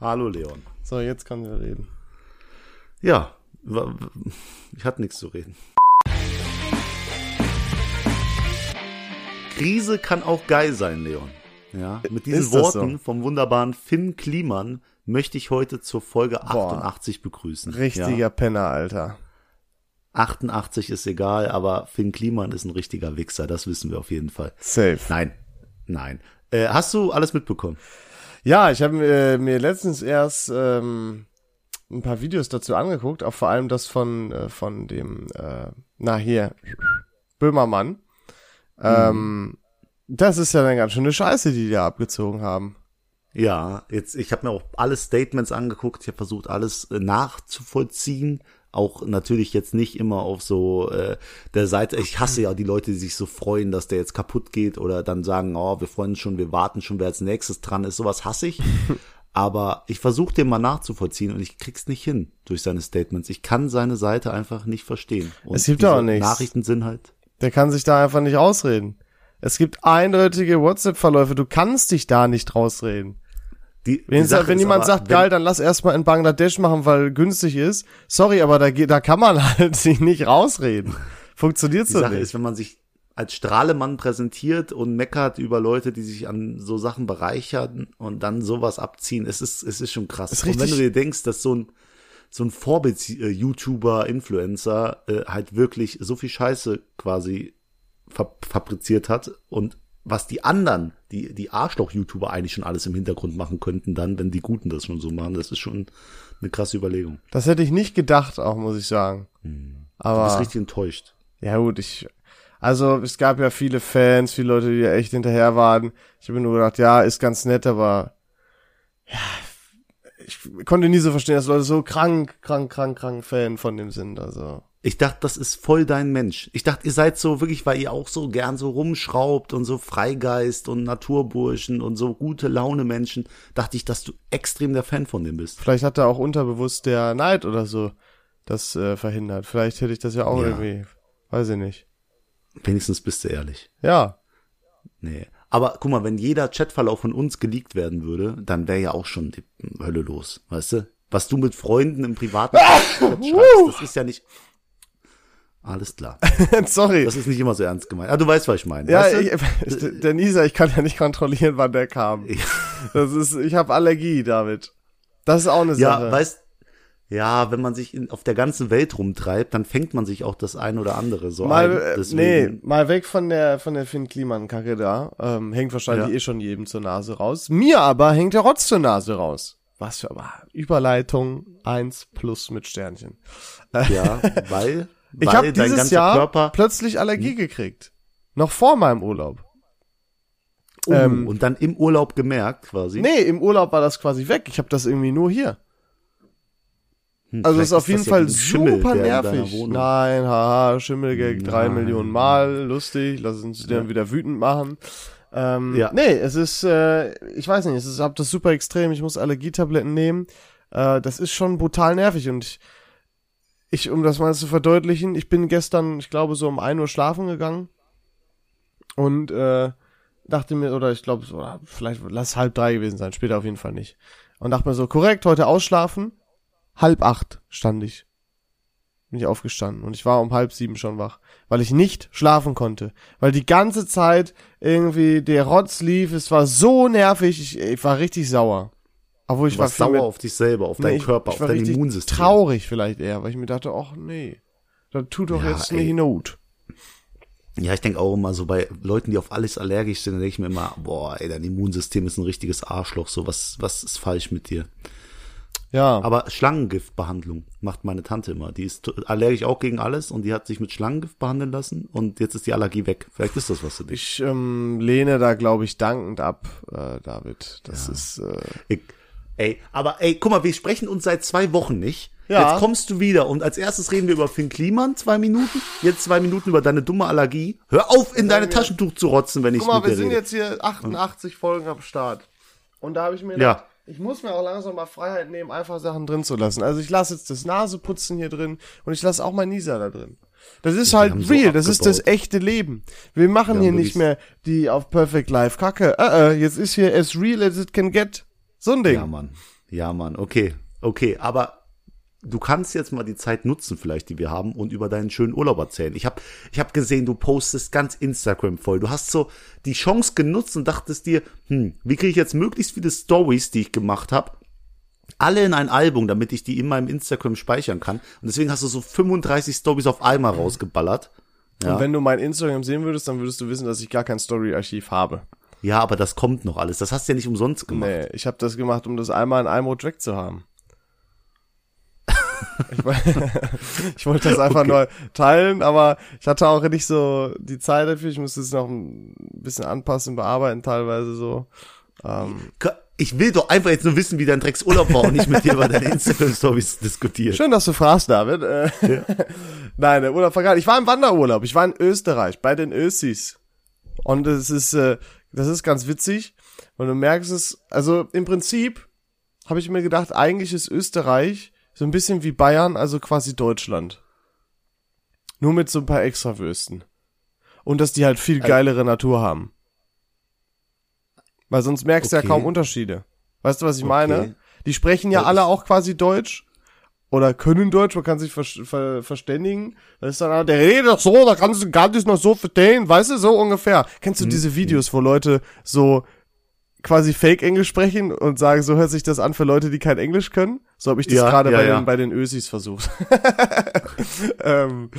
Hallo Leon. So, jetzt kann wir reden. Ja, ich hatte nichts zu reden. Krise kann auch geil sein, Leon. Ja, mit diesen Worten so? vom wunderbaren Finn Kliman möchte ich heute zur Folge Boah. 88 begrüßen. Richtiger Ja, Penner, Alter. 88 ist egal, aber Finn Kliman ist ein richtiger Wichser, das wissen wir auf jeden Fall. Safe. Nein, nein. Äh, hast du alles mitbekommen? Ja, ich habe äh, mir letztens erst ähm, ein paar Videos dazu angeguckt, auch vor allem das von äh, von dem, äh, na hier, Böhmermann. Ähm, das ist ja eine ganz schöne Scheiße, die die da abgezogen haben. Ja, jetzt ich habe mir auch alle Statements angeguckt, ich habe versucht alles äh, nachzuvollziehen, auch natürlich jetzt nicht immer auf so äh, der Seite. Ich hasse ja die Leute, die sich so freuen, dass der jetzt kaputt geht oder dann sagen, oh, wir freuen uns schon, wir warten schon, wer als nächstes dran ist. Sowas hasse ich. Aber ich versuche den mal nachzuvollziehen und ich krieg's nicht hin durch seine Statements. Ich kann seine Seite einfach nicht verstehen. Und Es gibt auch nichts. Nachrichten sind halt. Der kann sich da einfach nicht ausreden. Es gibt eindeutige WhatsApp-Verläufe, du kannst dich da nicht rausreden. Die, die Wenn, Sache wenn jemand aber, sagt, wenn- geil, dann lass erstmal in Bangladesch machen, weil günstig ist. Sorry, aber da, geht, da kann man halt sich nicht rausreden. Funktioniert Die so Sache nicht. ist, wenn man sich als Strahlemann präsentiert und meckert über Leute, die sich an so Sachen bereichern und dann sowas abziehen, es ist, es ist schon krass. Ist und wenn du dir denkst, dass so ein, so ein Vorbild-YouTuber, Influencer äh, halt wirklich so viel Scheiße quasi fa fabriziert hat und was die anderen, die, die Arschloch-YouTuber eigentlich schon alles im Hintergrund machen könnten dann, wenn die Guten das schon so machen, das ist schon eine krasse Überlegung. Das hätte ich nicht gedacht, auch muss ich sagen. Du bist Aber richtig enttäuscht. ja gut, ich also es gab ja viele Fans, viele Leute, die ja echt hinterher waren. Ich habe mir nur gedacht, ja, ist ganz nett, aber ja, ich konnte nie so verstehen, dass Leute so krank, krank, krank, krank Fan von dem sind. Also Ich dachte, das ist voll dein Mensch. Ich dachte, ihr seid so wirklich, weil ihr auch so gern so rumschraubt und so Freigeist und Naturburschen und so gute Laune Menschen, dachte ich, dass du extrem der Fan von dem bist. vielleicht hat da auch unterbewusst der Neid oder so das äh, verhindert. Vielleicht hätte ich das ja auch Ja. irgendwie, weiß ich nicht. Wenigstens bist du ehrlich. Ja, Nee. Aber guck mal, wenn jeder Chatverlauf von uns geleakt werden würde, dann wäre ja auch schon die Hölle los, weißt du? Was du mit Freunden im privaten Chat schreibst, das ist ja nicht. Alles klar. sorry. Das ist nicht immer so ernst gemeint. Ah, du weißt, was ich meine. Ja, weißt du? ich, der Nisa, ich kann ja nicht kontrollieren, wann der kam. Das ist, ich habe Allergie, David. Das ist auch eine Ja, Sache. weißt, ja, wenn man sich in, auf der ganzen Welt rumtreibt, dann fängt man sich auch das ein oder andere so mal, ein. äh, Deswegen, nee, mal weg von der von der Finn Kliman Kacke da. Ähm, hängt wahrscheinlich Ja. eh schon jedem zur Nase raus. Mir aber hängt der Rotz zur Nase raus. Was für aber Überleitung 1 plus mit Sternchen. Ja, weil, Ich habe dieses Jahr Körper Hm? plötzlich Allergie gekriegt. Noch vor meinem Urlaub. uh, ähm, und dann im Urlaub gemerkt quasi. Nee, im Urlaub war das quasi weg. Ich habe das irgendwie nur hier. Hm, Also ist auf jeden ja Fall ein Schimmel, super nervig. Nein, haha, Schimmelgag drei. Millionen Mal, lustig, lass uns den wieder wütend machen. Ähm, Ja. Nee, es ist, äh, ich weiß nicht, es ist, hab das super extrem, ich muss Allergietabletten nehmen. Äh, das ist schon brutal nervig und ich, ich, um das mal zu verdeutlichen, ich bin gestern, ich glaube, so um ein Uhr schlafen gegangen und äh, dachte mir, oder ich glaube, so, vielleicht lass halb drei gewesen sein, später auf jeden Fall nicht. Und dachte mir so, korrekt, heute ausschlafen, halb acht stand ich. Bin ich aufgestanden und ich war um halb sieben schon wach, weil ich nicht schlafen konnte. Weil die ganze Zeit irgendwie der Rotz lief, es war so nervig, ich, ich war richtig sauer. Obwohl ich Du war warst viel sauer auf dich selber, auf Nee, deinen Körper, auf war dein Immunsystem. Traurig vielleicht eher, weil ich mir dachte, ach nee, das tut doch Ja, jetzt ey. nicht Not. Ja, ich denke auch immer so bei Leuten, die auf alles allergisch sind, dann denke ich mir immer, boah, ey, dein Immunsystem ist ein richtiges Arschloch, so was, was ist falsch mit dir? Ja, Aber Schlangengiftbehandlung macht meine Tante immer. Die ist allergisch auch gegen alles und die hat sich mit Schlangengift behandeln lassen und jetzt ist die Allergie weg. Vielleicht ist das was für dich. ich ähm, lehne da, glaube ich, dankend ab, äh, David. Das ist, äh, Ich, ey, aber ey, guck mal, wir sprechen uns seit zwei Wochen nicht. Ja. Jetzt kommst du wieder und als erstes reden wir über Finn Kliman, zwei Minuten. Jetzt zwei Minuten über deine dumme Allergie. Hör auf, in deine Taschentuch zu rotzen, wenn ich Guck mal, wir sind rede. jetzt hier 88 Folgen am Start. Und da habe ich mir Ja. gedacht, ich muss mir auch langsam mal Freiheit nehmen, einfach Sachen drin zu lassen. Also ich lasse jetzt das Naseputzen hier drin und ich lasse auch mein Nieser da drin. Das ist halt haben so real, das ist das echte Leben. Wir machen Wir hier nicht mehr die auf Perfect Life Kacke. Äh, äh, jetzt ist hier as real as it can get. So ein Ding. Ja, Mann. Ja, Mann, okay, okay, aber du kannst jetzt mal die Zeit nutzen, vielleicht, die wir haben, und über deinen schönen Urlaub erzählen. Ich habe ich hab gesehen, du postest ganz Instagram voll. Du hast so die Chance genutzt und dachtest dir, hm, wie kriege ich jetzt möglichst viele Stories, die ich gemacht habe, alle in ein Album, damit ich die in meinem Instagram speichern kann. Und deswegen hast du so 35 Stories auf einmal rausgeballert. Ja. Und wenn du mein Instagram sehen würdest, dann würdest du wissen, dass ich gar kein Story-Archiv habe. Ja, aber das kommt noch alles. Das hast du ja nicht umsonst gemacht. Nee, ich habe das gemacht, um das einmal in einem Rot weg zu haben. ich, ich wollte das einfach okay. nur teilen, aber ich hatte auch nicht so die Zeit dafür. Ich musste es noch ein bisschen anpassen, bearbeiten teilweise so. Ähm, ich will doch einfach jetzt nur wissen, wie dein Drecksurlaub war und nicht mit dir über deine Instagram-Stories diskutieren. Schön, dass du fragst, David. Äh, ja. Nein, der Urlaub war geil. Ich war im Wanderurlaub. Ich war in Österreich bei den Ösis. Und es ist, äh, das ist ganz witzig. Und du merkst es, also im Prinzip habe ich mir gedacht, eigentlich ist Österreich so ein bisschen wie Bayern, also quasi Deutschland. Nur mit so ein paar Extrawürsten. Und dass die halt viel geilere Natur haben. Weil sonst merkst okay. du ja kaum Unterschiede. Weißt du, was ich okay. meine? Die sprechen ja alle auch quasi Deutsch oder können Deutsch, man kann sich ver ver verständigen. Das ist dann, der redet doch so, da kannst du gar nicht noch so verstehen, weißt du, so ungefähr. Kennst du hm. diese Videos, wo Leute so quasi Fake-Englisch sprechen und sagen, so hört sich das an für Leute, die kein Englisch können. So habe ich das ja, gerade ja, bei, ja. Den, bei den Ösis versucht. ähm,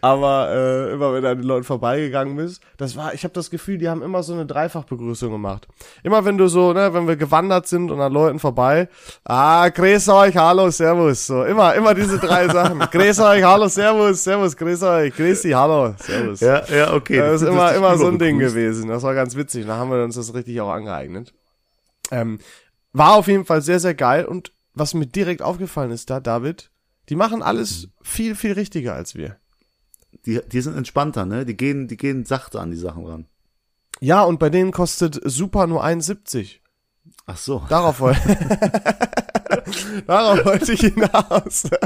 aber äh, immer wenn du an den Leuten vorbeigegangen bist, das war, ich habe das Gefühl, die haben immer so eine Dreifachbegrüßung gemacht. Immer wenn du so, ne, wenn wir gewandert sind und an Leuten vorbei, ah, grüß euch, hallo, servus, so immer, immer diese drei Sachen. grüß euch, hallo, servus, servus, grüß euch, grüß dich, hallo, servus. Ja, ja, okay. Das, das ist immer, immer so ein Ding gewesen. Das war ganz witzig. Da haben wir uns das richtig auch angeeignet. Ähm, war auf jeden Fall sehr, sehr geil und was mir direkt aufgefallen ist da, David, die machen alles viel, viel richtiger als wir. Die, die sind entspannter, ne? Die gehen, die gehen sachte an die Sachen ran. Ja, und bei denen kostet Super nur 1,70. Ach so. Darauf, wollte Darauf wollte ich hinaus.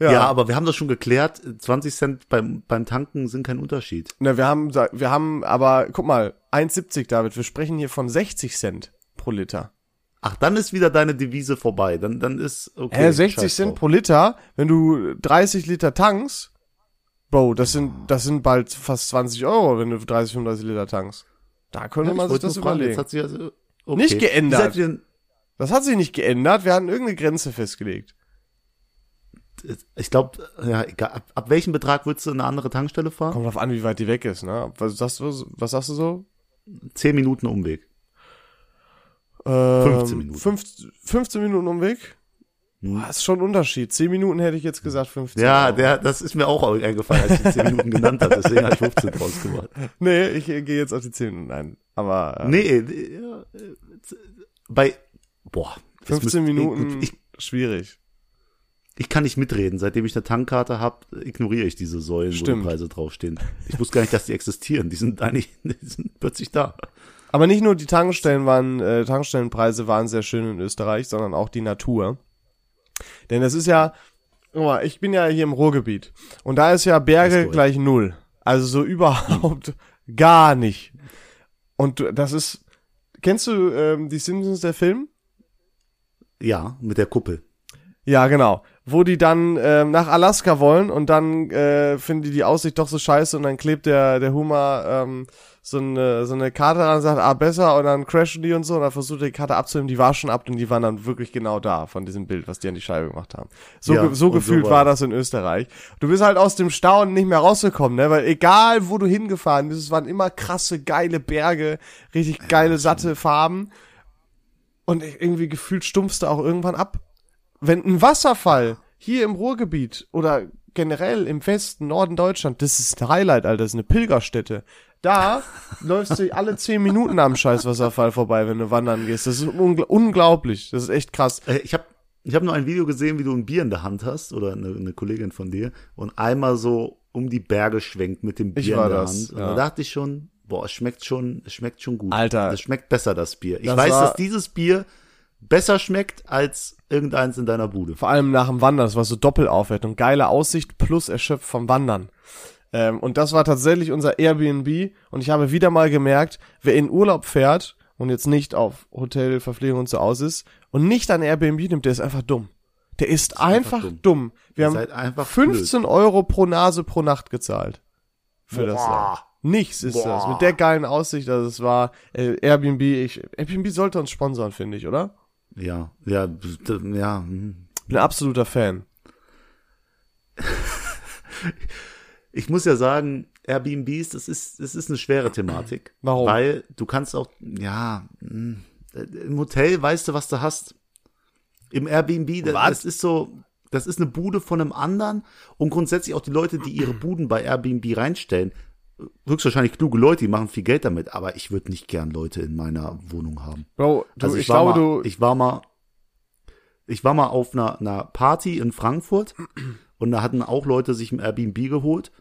ja. ja, aber wir haben das schon geklärt. 20 Cent beim, beim Tanken sind kein Unterschied. Ne, wir haben, wir haben, aber guck mal, 1,70 David. Wir sprechen hier von 60 Cent pro Liter. Ach, dann ist wieder deine Devise vorbei. Dann, dann ist okay. Äh, 60 Cent pro Liter, wenn du 30 Liter tankst, Bro, das sind, das sind bald fast 20 Euro, wenn du 30, 35 Liter tankst. Da könnte ja, man sich das überlegen. Fragen, hat sich also, okay. Nicht geändert. Das hat sich nicht geändert. Wir hatten irgendeine Grenze festgelegt. Ich glaube, ja, ab, ab welchem Betrag würdest du in eine andere Tankstelle fahren? Kommt drauf an, wie weit die weg ist, ne? Was sagst du, was sagst du so? 10 Minuten Umweg. 15 ähm, Minuten. 15, 15 Minuten Umweg? Hm. Das ist schon ein Unterschied. 10 Minuten hätte ich jetzt gesagt 15. Ja, der, das ist mir auch eingefallen, als ich 10 Minuten genannt habe. Deswegen habe ich 15 draus gemacht. Nee, ich gehe jetzt auf die 10 Minuten ein. Aber. Ähm, nee, ja, bei, boah. 15 Minuten, ich, schwierig. Ich kann nicht mitreden. Seitdem ich eine Tankkarte habe, ignoriere ich diese Säulen, Stimmt. wo die Preise draufstehen. Ich wusste gar nicht, dass die existieren. Die sind eigentlich, die sind plötzlich da. Aber nicht nur die Tankstellen waren, äh, Tankstellenpreise waren sehr schön in Österreich, sondern auch die Natur. Denn es ist ja, guck mal, ich bin ja hier im Ruhrgebiet und da ist ja Berge ist gleich null. Also so überhaupt gar nicht. Und das ist, kennst du ähm, die Simpsons der Film? Ja, mit der Kuppel. Ja, genau. Wo die dann ähm, nach Alaska wollen und dann äh, finden die die Aussicht doch so scheiße und dann klebt der der Hummer ähm, so eine, so eine Karte an und sagt, ah, besser, und dann crashen die und so, und dann versucht er die Karte abzunehmen, die war schon ab und die waren dann wirklich genau da von diesem Bild, was die an die Scheibe gemacht haben. So, ja, ge so gefühlt so war, war das in Österreich. Du bist halt aus dem Staunen nicht mehr rausgekommen, ne, weil egal, wo du hingefahren bist, es waren immer krasse, geile Berge, richtig geile, satte Farben. Und irgendwie gefühlt stumpfst du auch irgendwann ab. Wenn ein Wasserfall hier im Ruhrgebiet oder generell im Westen, Norden Deutschland, das ist ein Highlight, Alter, das ist eine Pilgerstätte. Da läufst du alle zehn Minuten am Scheißwasserfall vorbei, wenn du wandern gehst. Das ist ungl unglaublich. Das ist echt krass. Äh, ich habe ich hab nur ein Video gesehen, wie du ein Bier in der Hand hast oder eine, eine Kollegin von dir und einmal so um die Berge schwenkt mit dem Bier in der das, Hand. Und ja. da dachte ich schon, boah, es schmeckt schon, es schmeckt schon gut. Alter. Es schmeckt besser, das Bier. Ich das weiß, dass dieses Bier besser schmeckt als irgendeins in deiner Bude. Vor allem nach dem Wandern, das war so Doppelaufwertung. Geile Aussicht plus erschöpft vom Wandern. Ähm, und das war tatsächlich unser Airbnb. Und ich habe wieder mal gemerkt, wer in Urlaub fährt und jetzt nicht auf Hotel, Verpflegung und so aus ist und nicht an Airbnb nimmt, der ist einfach dumm. Der ist, einfach, einfach dumm. Wir Ihr haben seid einfach 15 Euro pro Nase pro Nacht gezahlt. Für das Boah. Jahr. Nichts ist das. Boah. Mit der geilen Aussicht, also es war äh, Airbnb, ich, Airbnb sollte uns sponsern, finde ich, oder? Ja, ja, ja. hm. Bin ein absoluter Fan. Ich muss ja sagen, Airbnbs, das ist, das ist eine schwere Thematik. Warum? Weil du kannst auch, ja, hm, im Hotel weißt du, was du hast. Im Airbnb, das, das ist so, das ist eine Bude von einem anderen und grundsätzlich auch die Leute, die ihre Buden bei Airbnb reinstellen, höchstwahrscheinlich kluge Leute, die machen viel Geld damit, aber ich würde nicht gern Leute in meiner Wohnung haben. Bro, du, Also ich, war glaube, mal, du, ich war mal, ich war mal auf einer, einer Party in Frankfurt und da hatten auch Leute sich ein Airbnb geholt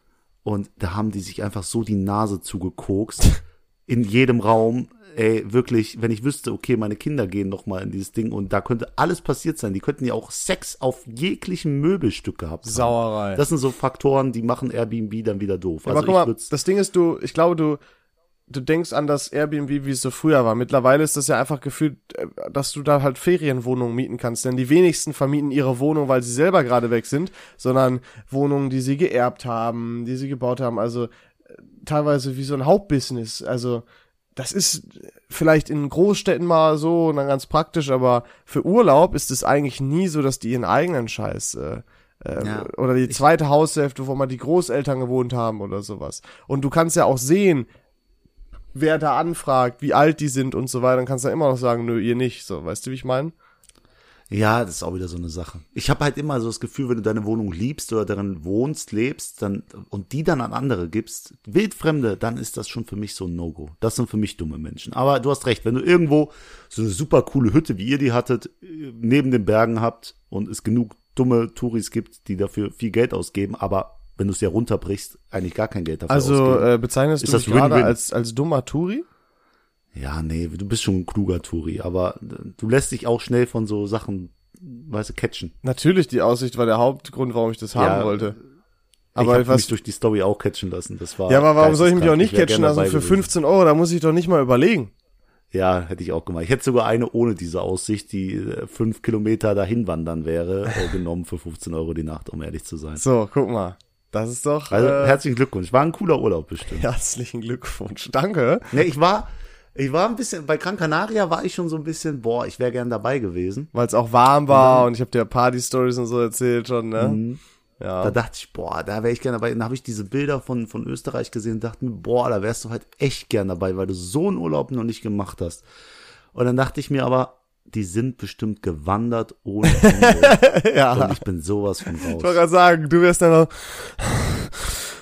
und da haben die sich einfach so die Nase zugekokst in jedem Raum. Ey, wirklich, wenn ich wüsste, okay, meine Kinder gehen noch mal in dieses Ding und da könnte alles passiert sein. Die könnten ja auch Sex auf jeglichem Möbelstück gehabt haben. Sauerei. Das sind so Faktoren, die machen Airbnb dann wieder doof. aber Also guck ich mal, das Ding ist, du, ich glaube, du, du denkst an das Airbnb, wie es so früher war. Mittlerweile ist das ja einfach gefühlt, äh, dass du da halt Ferienwohnungen mieten kannst. Denn die wenigsten vermieten ihre Wohnung, weil sie selber gerade weg sind, sondern Wohnungen, die sie geerbt haben, die sie gebaut haben. Also teilweise wie so ein Hauptbusiness. Also das ist vielleicht in Großstädten mal so und dann ganz praktisch, aber für Urlaub ist es eigentlich nie so, dass die ihren eigenen Scheiß äh, äh, Ja. oder die zweite Haushälfte, wo mal die Großeltern gewohnt haben oder sowas. Und du kannst ja auch sehen, wer da anfragt, wie alt die sind und so weiter, dann kannst du ja immer noch sagen, nö, ihr nicht. So, weißt du, wie ich meine? Ja, das ist auch wieder so eine Sache. Ich habe halt immer so das Gefühl, wenn du deine Wohnung liebst oder darin wohnst, lebst, dann und die dann an andere gibst, wildfremde, dann ist das schon für mich so ein No-Go. Das sind für mich dumme Menschen. Aber du hast recht, wenn du irgendwo so eine super coole Hütte, wie ihr die hattet, äh, neben den Bergen habt und es genug dumme Touris gibt, die dafür viel Geld ausgeben, aber wenn du es ja runterbrichst, eigentlich gar kein Geld dafür Also ausgeben. äh, bezeichnest Ist du das mich gerade als, als dummer Turi? Ja, nee, du bist schon ein kluger Touri, aber du lässt dich auch schnell von so Sachen, weißt du, catchen. Natürlich, die Aussicht war der Hauptgrund, warum ich das haben Ja, wollte. ich Aber habe was, mich durch die Story auch catchen lassen. Das war ja, aber warum soll ich mich auch nicht catchen lassen für gewesen. 15 Euro? Da muss ich doch nicht mal überlegen. Ja, hätte ich auch gemacht. Ich hätte sogar eine ohne diese Aussicht, die äh, fünf Kilometer dahin wandern wäre, äh, genommen für 15 Euro die Nacht, um ehrlich zu sein. So, guck mal. Das ist doch Also äh, herzlichen Glückwunsch. War ein cooler Urlaub bestimmt. herzlichen Glückwunsch. Danke. Ne, ich war, ich war ein bisschen, bei Gran Canaria war ich schon so ein bisschen, boah, ich wäre gern dabei gewesen. Weil es auch warm war und ich habe dir Party-Stories und so erzählt schon, ne? Ja. Da dachte ich, boah, da wäre ich gern dabei. Dann habe ich diese Bilder von, von Österreich gesehen und dachte mir, boah, da wärst du halt echt gern dabei, weil du so einen Urlaub noch nicht gemacht hast. Und dann dachte ich mir aber, die sind bestimmt gewandert ohne Ende. ja. Und ich bin sowas von Ich wollte raus. gerade sagen, du wärst dann noch.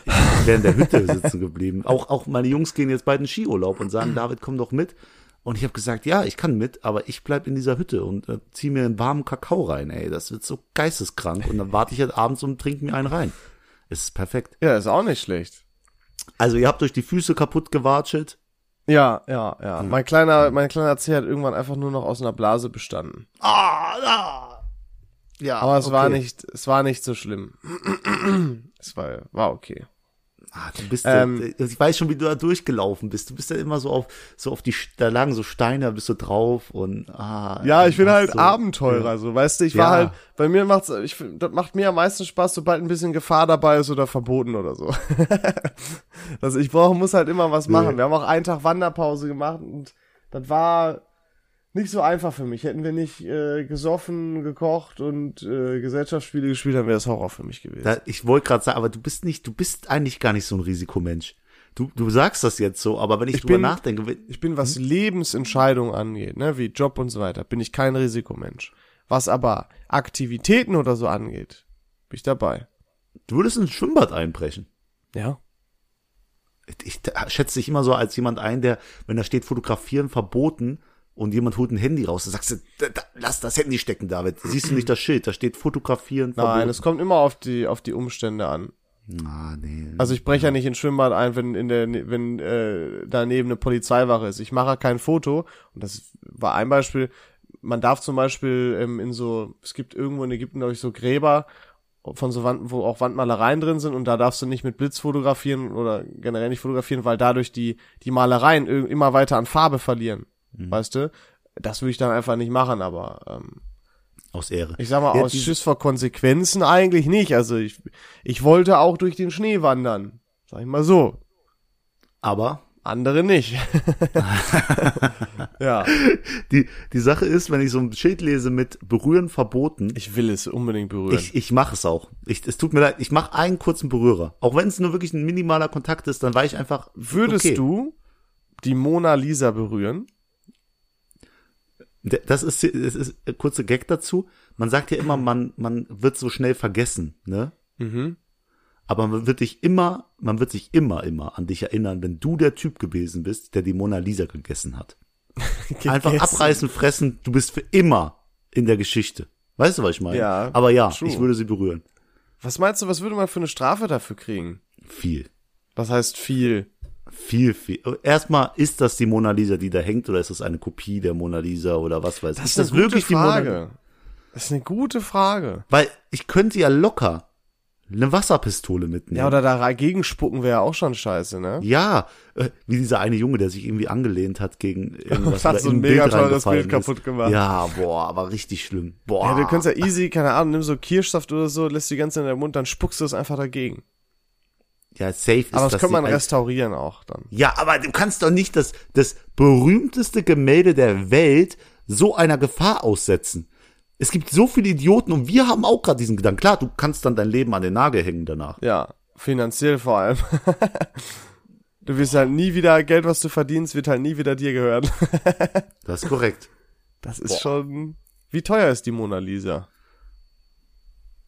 Ich wäre in der Hütte sitzen geblieben. Auch, auch meine Jungs gehen jetzt bald in Skiurlaub und sagen, David, komm doch mit. Und ich habe gesagt, ja, ich kann mit, aber ich bleib in dieser Hütte und äh, zieh mir einen warmen Kakao rein, ey. Das wird so geisteskrank. Und dann warte ich halt abends und trinke mir einen rein. Es ist perfekt. Ja, ist auch nicht schlecht. Also ihr habt euch die Füße kaputt gewatschelt. Ja, ja, ja. Mein kleiner, mein kleiner C hat irgendwann einfach nur noch aus einer Blase bestanden. Ah, ah. Ja, Aber es okay. war nicht, es war nicht so schlimm. es war, war okay. Ah, du bist, Ähm, äh, ich weiß schon, wie du da durchgelaufen bist. Du bist ja immer so auf, so auf die, da lagen so Steine, da bist du drauf und ah. Ja, ich bin halt so, Abenteurer, so, weißt du, ich war Ja. halt, bei mir macht's, ich, das macht mir am meisten Spaß, sobald ein bisschen Gefahr dabei ist oder verboten oder so. also ich brauche, muss halt immer was machen. Nee. Wir haben auch einen Tag Wanderpause gemacht und das war nicht so einfach für mich. Hätten wir nicht äh, gesoffen, gekocht und äh, Gesellschaftsspiele gespielt, dann wäre es Horror für mich gewesen. Da, ich wollte gerade sagen, aber du bist nicht, du bist eigentlich gar nicht so ein Risikomensch. Du, du sagst das jetzt so, aber wenn ich, Ich drüber bin- nachdenke, wenn- Ich bin, was Lebensentscheidungen angeht, ne, wie Job und so weiter, bin ich kein Risikomensch. Was aber Aktivitäten oder so angeht, bin ich dabei. du würdest ins Schwimmbad einbrechen. Ja. Ich, schätze dich immer so als jemand ein, der, wenn da steht fotografieren verboten und jemand holt ein Handy raus, dann sagst du, da, da, lass das Handy stecken, David. Siehst du nicht das Schild, da steht fotografieren verboten. Nein, es kommt immer auf die, auf die Umstände an. Ah, nee. Also ich breche ja nicht ins Schwimmbad ein, wenn in der, wenn äh, daneben eine Polizeiwache ist. Ich mache ja kein Foto. Und das war ein Beispiel. Man darf zum Beispiel ähm, in so, es gibt irgendwo in Ägypten, glaube ich, so Gräber von so Wand, wo auch Wandmalereien drin sind und da darfst du nicht mit Blitz fotografieren oder generell nicht fotografieren, weil dadurch die, die Malereien immer weiter an Farbe verlieren. Mhm. weißt du? Das würde ich dann einfach nicht machen, aber ähm, Aus Ehre. ich sag mal, Ja, aus Schiss vor Konsequenzen eigentlich nicht. Also ich, ich wollte auch durch den Schnee wandern. Sag ich mal so. Aber Andere nicht. ja. die, die Sache ist, wenn ich so ein Schild lese mit berühren verboten, Ich will es unbedingt berühren. ich, ich mache es auch. Ich, es tut mir leid, ich mache einen kurzen Berührer. Auch wenn es nur wirklich ein minimaler Kontakt ist, dann war ich einfach. Würdest okay. du die Mona Lisa berühren? Das ist, das ist äh, kurze Gag dazu. Man sagt ja immer, man, man wird so schnell vergessen, ne? Mhm. Aber man wird dich immer, man wird sich immer, immer an dich erinnern, wenn du der Typ gewesen bist, der die Mona Lisa gegessen hat. Einfach Gegessen. abreißen, fressen, du bist für immer in der Geschichte. Weißt du, was ich meine? Ja, Aber ja, true. ich würde sie berühren. Was meinst du, was würde man für eine Strafe dafür kriegen? Viel. Was heißt viel? Viel, viel. Erstmal, ist das die Mona Lisa, die da hängt, oder ist das eine Kopie der Mona Lisa oder was weiß ich? Das ist, eine gute Frage. Das ist eine gute Frage. Weil ich könnte ja locker eine Wasserpistole mitnehmen. Ja, oder dagegen spucken wäre ja auch schon scheiße, ne? Ja, äh, wie dieser eine Junge, der sich irgendwie angelehnt hat gegen irgendwas. Hat so in ein mega Bild teures reingefallen Bild kaputt ist. gemacht. Ja, boah, aber richtig schlimm. Boah. Ja, du kannst ja easy, keine Ahnung, nimm so Kirschsaft oder so, lässt die ganze in den Mund, dann spuckst du es einfach dagegen. Ja, safe ist Aber das das kann man restaurieren auch dann. Ja, aber du kannst doch nicht das, das berühmteste Gemälde der Welt so einer Gefahr aussetzen. Es gibt so viele Idioten und wir haben auch gerade diesen Gedanken. Klar, du kannst dann dein Leben an den Nagel hängen danach. Ja, finanziell vor allem. du wirst halt nie wieder, Geld, was du verdienst, wird halt nie wieder dir gehören. Das ist korrekt. Das ist schon, wie teuer ist die Mona Lisa?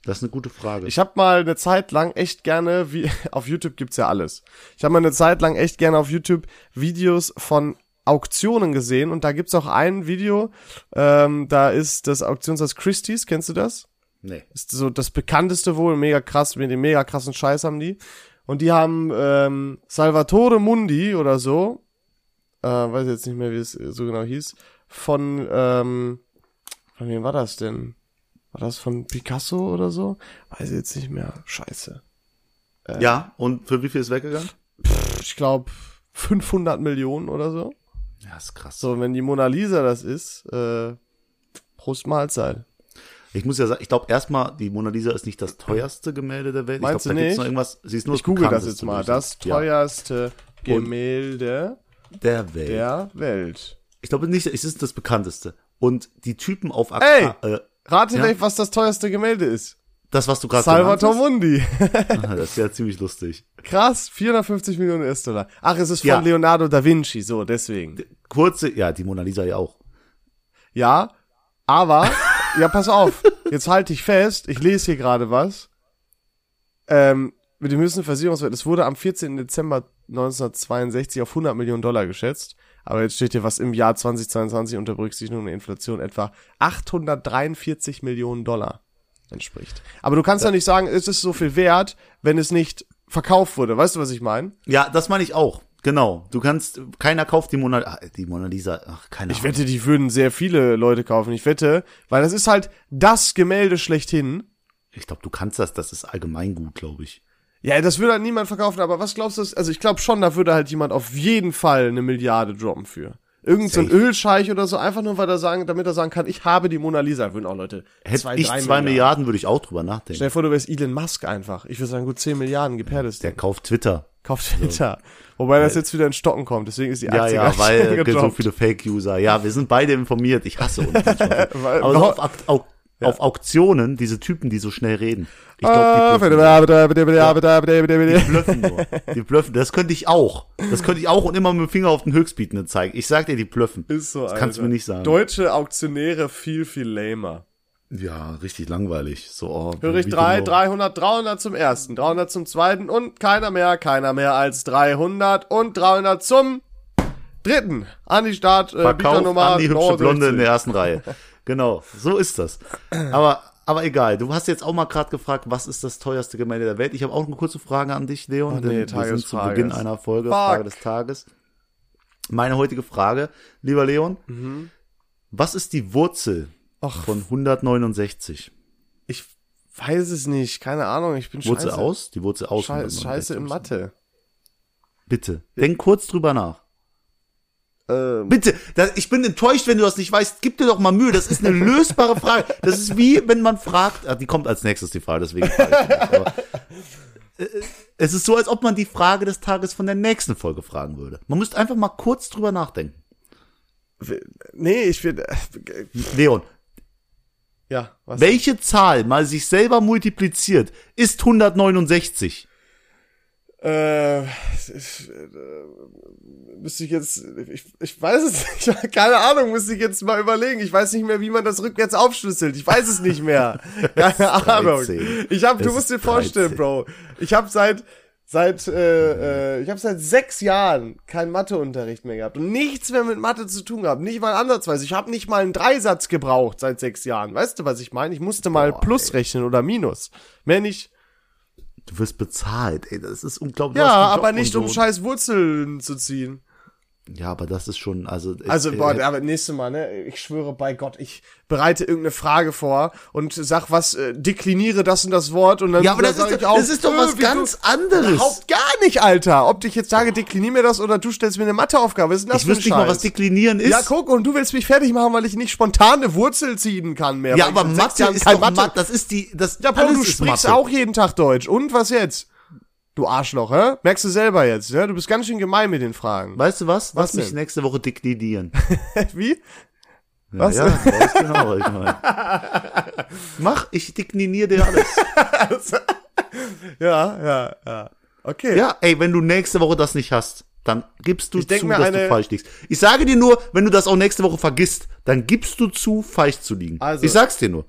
Das ist eine gute Frage. Ich habe mal eine Zeit lang echt gerne, wie auf YouTube gibt's ja alles. Ich habe mal eine Zeit lang echt gerne auf YouTube Videos von Auktionen gesehen und da gibt's auch ein Video, ähm, da ist das Auktionshaus Christie's, kennst du das? nee. Ist so das bekannteste wohl, mega krass, mit dem mega krassen Scheiß haben die. Und die haben ähm, Salvatore Mundi oder so, äh, weiß jetzt nicht mehr, wie es so genau hieß, von, ähm, von wem war das denn? War das von Picasso oder so? Weiß ich jetzt nicht mehr. Scheiße. Ja, und für wie viel ist weggegangen? Ich glaube 500 Millionen oder so. Ja, ist krass. So, wenn die Mona Lisa das ist, äh, Prost Mahlzeit. Ich muss ja sagen, ich glaube erstmal, die Mona Lisa ist nicht das teuerste Gemälde der Welt. Meinst ich glaube, du da gibt's nicht? noch irgendwas. Sie ist nur Ich google das jetzt mal. Das sagen. Ja, teuerste Gemälde der Welt. der Welt. Ich glaube nicht, es ist das bekannteste. Und die Typen auf Ak Ey! äh, Rate Ja? was das teuerste Gemälde ist. das, was du gerade Salvatore genannt Mundi. Ah, Das ist ja ziemlich lustig. Krass, 450 Millionen US-Dollar. Ach, es ist von Ja. Leonardo da Vinci, so, deswegen. Kurze, ja, die Mona Lisa ja auch. Ja, aber, ja, pass auf, jetzt halte ich fest, ich lese hier gerade was. Ähm, mit dem höchsten Versicherungswert, es wurde am 14. Dezember 1962 auf 100 Millionen Dollar geschätzt. Aber jetzt steht hier, was im Jahr 2022 unter Berücksichtigung der Inflation etwa 843 Millionen Dollar entspricht. Aber du kannst ja nicht sagen, es ist so viel wert, wenn es nicht verkauft wurde. Weißt du, was ich meine? Ja, das meine ich auch. Genau. Du kannst, keiner kauft die Mona, die Mona Lisa, ach, keine Ich wette, die würden sehr viele Leute kaufen. Ich wette, weil das ist halt das Gemälde schlechthin. Ich glaube, du kannst das, das ist allgemeingut, glaube ich. Ja, das würde halt niemand verkaufen, aber was glaubst du? Also ich glaube schon, da würde halt jemand auf jeden Fall eine Milliarde droppen für. Irgend so ein. Ölscheich oder so, einfach nur, weil er sagen, damit er sagen kann, ich habe die Mona Lisa, würden auch Leute. Hätte ich zwei Milliarden, würde ich auch drüber nachdenken. Stell dir vor, du wärst Elon Musk einfach. Ich würde sagen, gut 10 Milliarden, gib her das Der Ding. kauft Twitter. Kauft Twitter. Wobei das jetzt wieder in Stocken kommt, deswegen ist die Ja, Aktie ja, ganz weil so viele Fake-User. Ja, wir sind beide informiert. Ich hasse uns. Weil- Aber so noch- auf, Au, auf Auktionen, diese Typen, die so schnell reden. Ich glaube, die blöffen. Die blöffen nur. Die blöffen. Das könnte ich auch. Das könnte ich auch und immer mit dem Finger auf den Höchstbietenden zeigen. Ich sag dir, die blöffen. Ist so, Das kannst du mir nicht sagen. Deutsche Auktionäre viel, viel lamer. Ja, richtig langweilig. So, oh, Höre ich drei, genau. 300, 300 zum ersten, 300 zum zweiten und keiner mehr, keiner mehr als 300 und 300 zum dritten. An die Start, äh, Verkauf Bieternummer an die hübsche Blonde in 69. der ersten Reihe. Genau, so ist das. Aber, aber egal, du hast jetzt auch mal gerade gefragt, was ist das teuerste Gemälde der Welt? Ich habe auch eine kurze Frage an dich, Leon. Oh nee, denn wir sind zu. Beginn einer Folge, Fuck. Frage des Tages. Meine heutige Frage, lieber Leon, was ist die Wurzel Ach. von 169? Ich weiß es nicht, keine Ahnung, ich bin Wurzel scheiße. aus? Die Wurzel aus. Scheiße, scheiße in 169. Mathe. Bitte, denk kurz drüber nach. Ähm, Bitte, da, ich bin enttäuscht, wenn du das nicht weißt. Gib dir doch mal Mühe. Das ist eine lösbare Frage. Das ist wie, wenn man fragt, ah, die kommt als nächstes die Frage, deswegen frage ich nicht. Aber, äh, es ist so, als ob man die Frage des Tages von der nächsten Folge fragen würde. Man müsste einfach mal kurz drüber nachdenken. nee, ich will. Äh, Leon, ja, was? welche Zahl mal sich selber multipliziert, ist 169? Äh, ich, äh, müsste ich jetzt, ich, ich weiß es nicht, keine Ahnung, müsste ich jetzt mal überlegen. Ich weiß nicht mehr, wie man das rückwärts aufschlüsselt. Ich weiß es nicht mehr. Keine Ahnung. 13. Ich hab, du Es musst dir vorstellen, 13. Bro. Ich habe seit seit äh, äh, ich habe seit sechs Jahren keinen Matheunterricht mehr gehabt und nichts mehr mit Mathe zu tun gehabt. Nicht mal ansatzweise. Ich habe nicht mal einen Dreisatz gebraucht seit sechs Jahren. Weißt du, was ich meine? Ich musste mal Boah, Plus rechnen oder Minus. Mehr nicht. Du wirst bezahlt, ey, das ist unglaublich. Ja, aber nicht um scheiß Wurzeln zu ziehen. Ja, aber das ist schon, also. Also, äh, boah, aber nächste Mal, ne? Ich schwöre bei Gott, ich bereite irgendeine Frage vor und sag was, äh, dekliniere das und das Wort und dann Ja, aber das ist, doch, auch, das ist doch äh, was wie ganz anderes. Überhaupt gar nicht, Alter. Ob ich jetzt sage, deklinier mir das oder du stellst mir eine Matheaufgabe, was ist denn das Ich für ein wüsste nicht mal, was deklinieren ist. Ja, guck, und du willst mich fertig machen, weil ich nicht spontan eine Wurzel ziehen kann mehr. Ja, aber Mathe ist kein doch Mathe. Das ist die, das, Ja, Paul, du sprichst Mathe. auch jeden Tag Deutsch. Und was jetzt? Du Arschloch, hä? Merkst du selber jetzt, ja? Du bist ganz schön gemein mit den Fragen. Weißt du was? Was Lass mich denn? nächste Woche deklinieren. Wie? Ja, Was? Ja, genau, was ich meine. Mach, ich dekliniere dir alles. Ja, ja, ja. Okay. Ja, ey, wenn du nächste Woche das nicht hast, dann gibst du Ich zu, dass du falsch liegst. Ich sage dir nur, wenn du das auch nächste Woche vergisst, dann gibst du zu, falsch zu liegen. Also- ich sag's dir nur.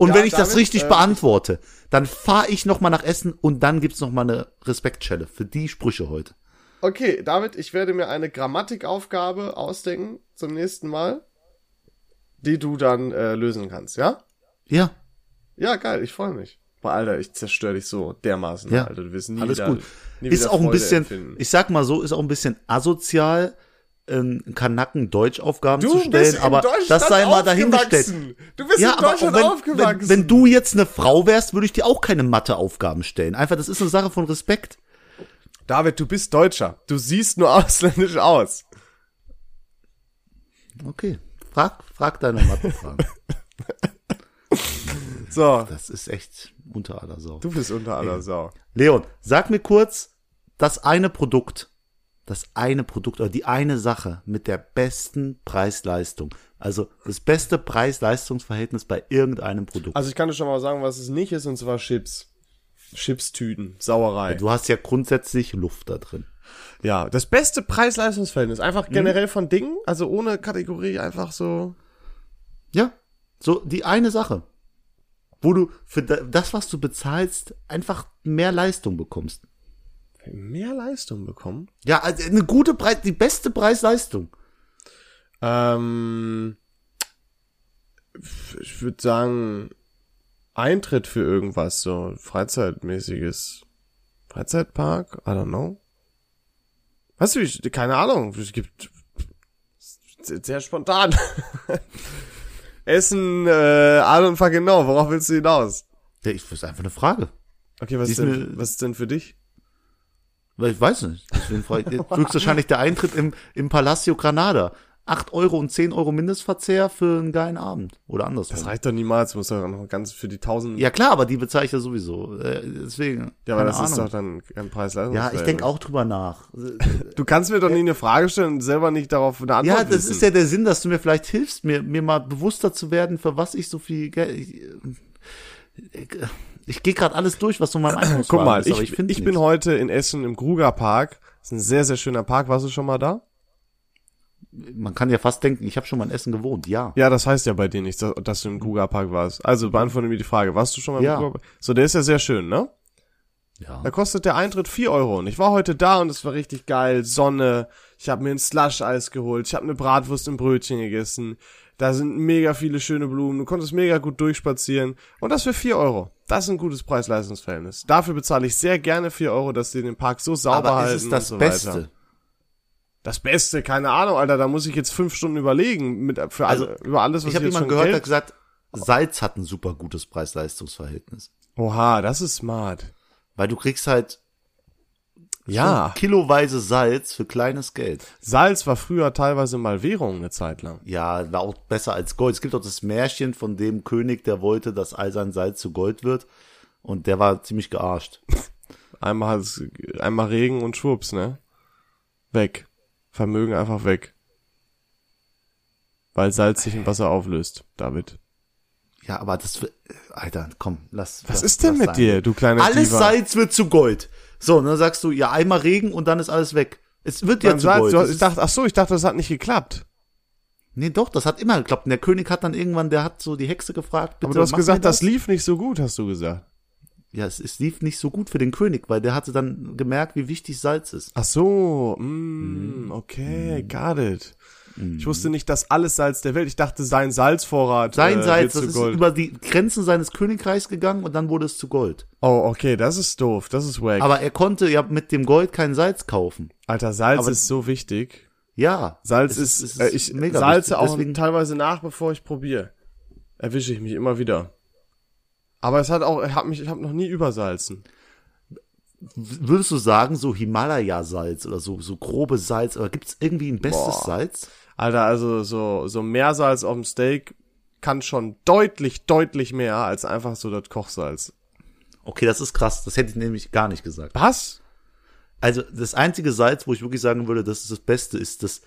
Und Ja, wenn ich das David, richtig äh, beantworte, dann fahre ich noch mal nach Essen und dann gibt's noch mal eine Respektschelle für die Sprüche heute. Okay, David, ich werde mir eine Grammatikaufgabe ausdenken zum nächsten Mal, die du dann äh, lösen kannst, ja? Ja, Ja, geil, ich freue mich. Boah, Alter, ich zerstöre dich so dermaßen, Ja, Alter. Du wirst nie alles wieder, gut. nie ist auch ein bisschen, empfinden. ich sag mal so, ist auch ein bisschen asozial, ähm, Kanacken Deutschaufgaben Du zu stellen, aber das sei mal dahingestellt. Du bist Ja, in Deutschland wenn, aufgewachsen. wenn, wenn du jetzt eine Frau wärst, würde ich dir auch keine Matheaufgaben stellen. Einfach, das ist eine Sache von Respekt. David, du bist Deutscher. Du siehst nur ausländisch aus. Okay, frag, frag deine Mathefragen. So, Das ist echt unter aller Sau. du bist unter aller Sau. Leon, sag mir kurz das eine Produkt, das eine Produkt oder die eine Sache mit der besten Preis-Leistung. Also das beste Preis-Leistungs-Verhältnis bei irgendeinem Produkt. Also ich kann dir schon mal sagen, was es nicht ist, und zwar Chips. Chipstüten, Sauerei. Du hast ja grundsätzlich Luft da drin. Ja, das beste Preis-Leistungs-Verhältnis. Einfach Mhm. generell von Dingen, also ohne Kategorie, einfach so. Ja, so die eine Sache, wo du für da- das, was du bezahlst, einfach mehr Leistung bekommst. Mehr Leistung bekommen. Ja, also eine gute Preis, die beste Preis-Leistung. Ähm, ich würde sagen, Eintritt für irgendwas, so freizeitmäßiges. Freizeitpark? I don't know. Weißt du, ich, keine Ahnung, es gibt sehr, spontan. Essen, äh, I don't fucking know. Worauf willst du hinaus? Ja, ich das ist einfach eine Frage. Okay, was ist, denn, mir- was ist denn für dich? Ich weiß nicht. Deswegen frage ich, höchstwahrscheinlich der Eintritt im, im Palacio Granada. 8 Euro und 10 Euro Mindestverzehr für einen geilen Abend. Oder andersrum. Das reicht doch niemals, muss doch noch ganz für die tausend. ja klar, aber die bezahle ich ja sowieso. Äh, deswegen. Ja, aber das ist Ahnung. doch dann kein preis Ja, ich denke auch drüber nach. Du kannst mir doch nie eine Frage stellen und selber nicht darauf eine Antwort Ja, das wissen. ist ja der Sinn, dass du mir vielleicht hilfst, mir, mir mal bewusster zu werden, für was ich so viel Geld. Ich, gehe gerade alles durch, was so mein Einkaufswagen Guck mal, ist, ich, ich, ich, bin heute in Essen im Gruger Park. Das ist ein sehr, sehr schöner Park. Warst du schon mal da? Man kann ja fast denken, ich habe schon mal in Essen gewohnt, ja. Ja, das heißt ja bei dir nicht, dass, dass du im Gruger Park warst. Also beantworte mir die Frage. Warst du schon mal im Ja. Gruger Park? So, der ist ja sehr schön, ne? Ja. Da kostet der Eintritt 4 Euro. Und ich war heute da und es war richtig geil. Sonne. Ich habe mir ein Slush-Eis geholt. Ich habe eine Bratwurst im Brötchen gegessen. Da sind mega viele schöne Blumen. Du konntest mega gut durchspazieren. Und das für 4 Euro. Das ist ein gutes Preis-Leistungs-Verhältnis. Dafür bezahle ich sehr gerne 4 Euro, dass die den Park so sauber Aber halten ist es das so Beste? weiter. Das Beste, keine Ahnung, Alter. Da muss ich jetzt fünf Stunden überlegen. Mit, für Also, alle, über alles, was Ich habe jetzt schon gehört, der Geld- hat gesagt, Salz hat ein super gutes Preis-Leistungs-Verhältnis. Oha, das ist smart. Weil du kriegst halt Ja. Kiloweise Salz für kleines Geld. Salz war früher teilweise mal Währung eine Zeit lang. Ja, war auch besser als Gold. Es gibt auch das Märchen von dem König, der wollte, dass all sein Salz zu Gold wird. Und der war ziemlich gearscht. Einmal, einmal Regen und Schwupps, ne? Weg. Vermögen einfach weg. Weil Salz sich in Wasser auflöst, David. Ja, aber das, wird- Alter, komm, lass. Was lass, ist denn mit sein. dir, du kleiner Alles Diva? Salz wird zu Gold. So, und dann sagst du, ja, einmal Regen und dann ist alles weg. Es wird ja zu Gold. du, Das ich dachte, ach so, ich dachte, das hat nicht geklappt. nee, doch, das hat immer geklappt. Und der König hat dann irgendwann, der hat so die Hexe gefragt, Aber du hast gesagt, mir das lief nicht so gut, hast du gesagt. Ja, es, es lief nicht so gut für den König, weil der hatte dann gemerkt, wie wichtig Salz ist. Ach so, mm, Mhm. okay, got it. Ich wusste nicht, dass alles Salz der Welt. Ich dachte, sein Salzvorrat Sein äh, Salz, das zu ist Gold. über die Grenzen seines Königreichs gegangen und dann wurde es zu Gold. oh, okay, das ist doof. Das ist wack. Aber er konnte ja mit dem Gold kein Salz kaufen. Alter, Salz aber- ist so wichtig. Ja. Salz ist, es äh, ich mega salze wichtig. auch Deswegen, teilweise nach, bevor ich probiere. Erwische ich mich immer wieder. Aber es hat auch, ich habe mich, ich habe noch nie übersalzen. Würdest du sagen, so Himalaya-Salz oder so, so grobe Salz, oder gibt's irgendwie ein bestes Boah. Salz? Alter, also so so Meersalz auf dem Steak kann schon deutlich, deutlich mehr als einfach so das Kochsalz. Okay, das ist krass. Das hätte ich nämlich gar nicht gesagt. Was? Also das einzige Salz, wo ich wirklich sagen würde, das ist das Beste, ist das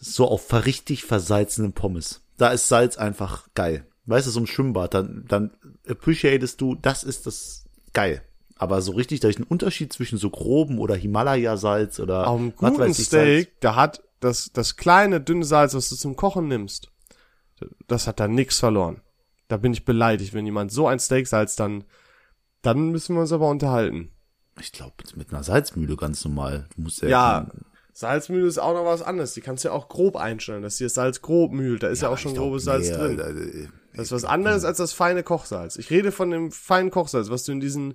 so auf richtig versalzenen Pommes. Da ist Salz einfach geil. Weißt du, so im Schwimmbad, dann, dann appreciatest du, das ist das geil. Aber so richtig, da ist ein Unterschied zwischen so groben oder Himalaya-Salz oder Auf einem was guten weiß ich, Salz. Steak, da hat das, das kleine, dünne Salz, was du zum Kochen nimmst, das hat da nix verloren. Da bin ich beleidigt, wenn jemand so ein Steak salzt, dann, dann müssen wir uns aber unterhalten. Ich glaube, mit einer Salzmühle ganz normal. Du musst ja, Ja, Salzmühle ist auch noch was anderes. Die kannst du ja auch grob einstellen, dass dir das Salz grob mühlt. Da ist ja, auch schon ich glaub, grobes Salz nee, drin. Alter, äh, Das ist was anderes als das feine Kochsalz. Ich rede von dem feinen Kochsalz, was du in diesen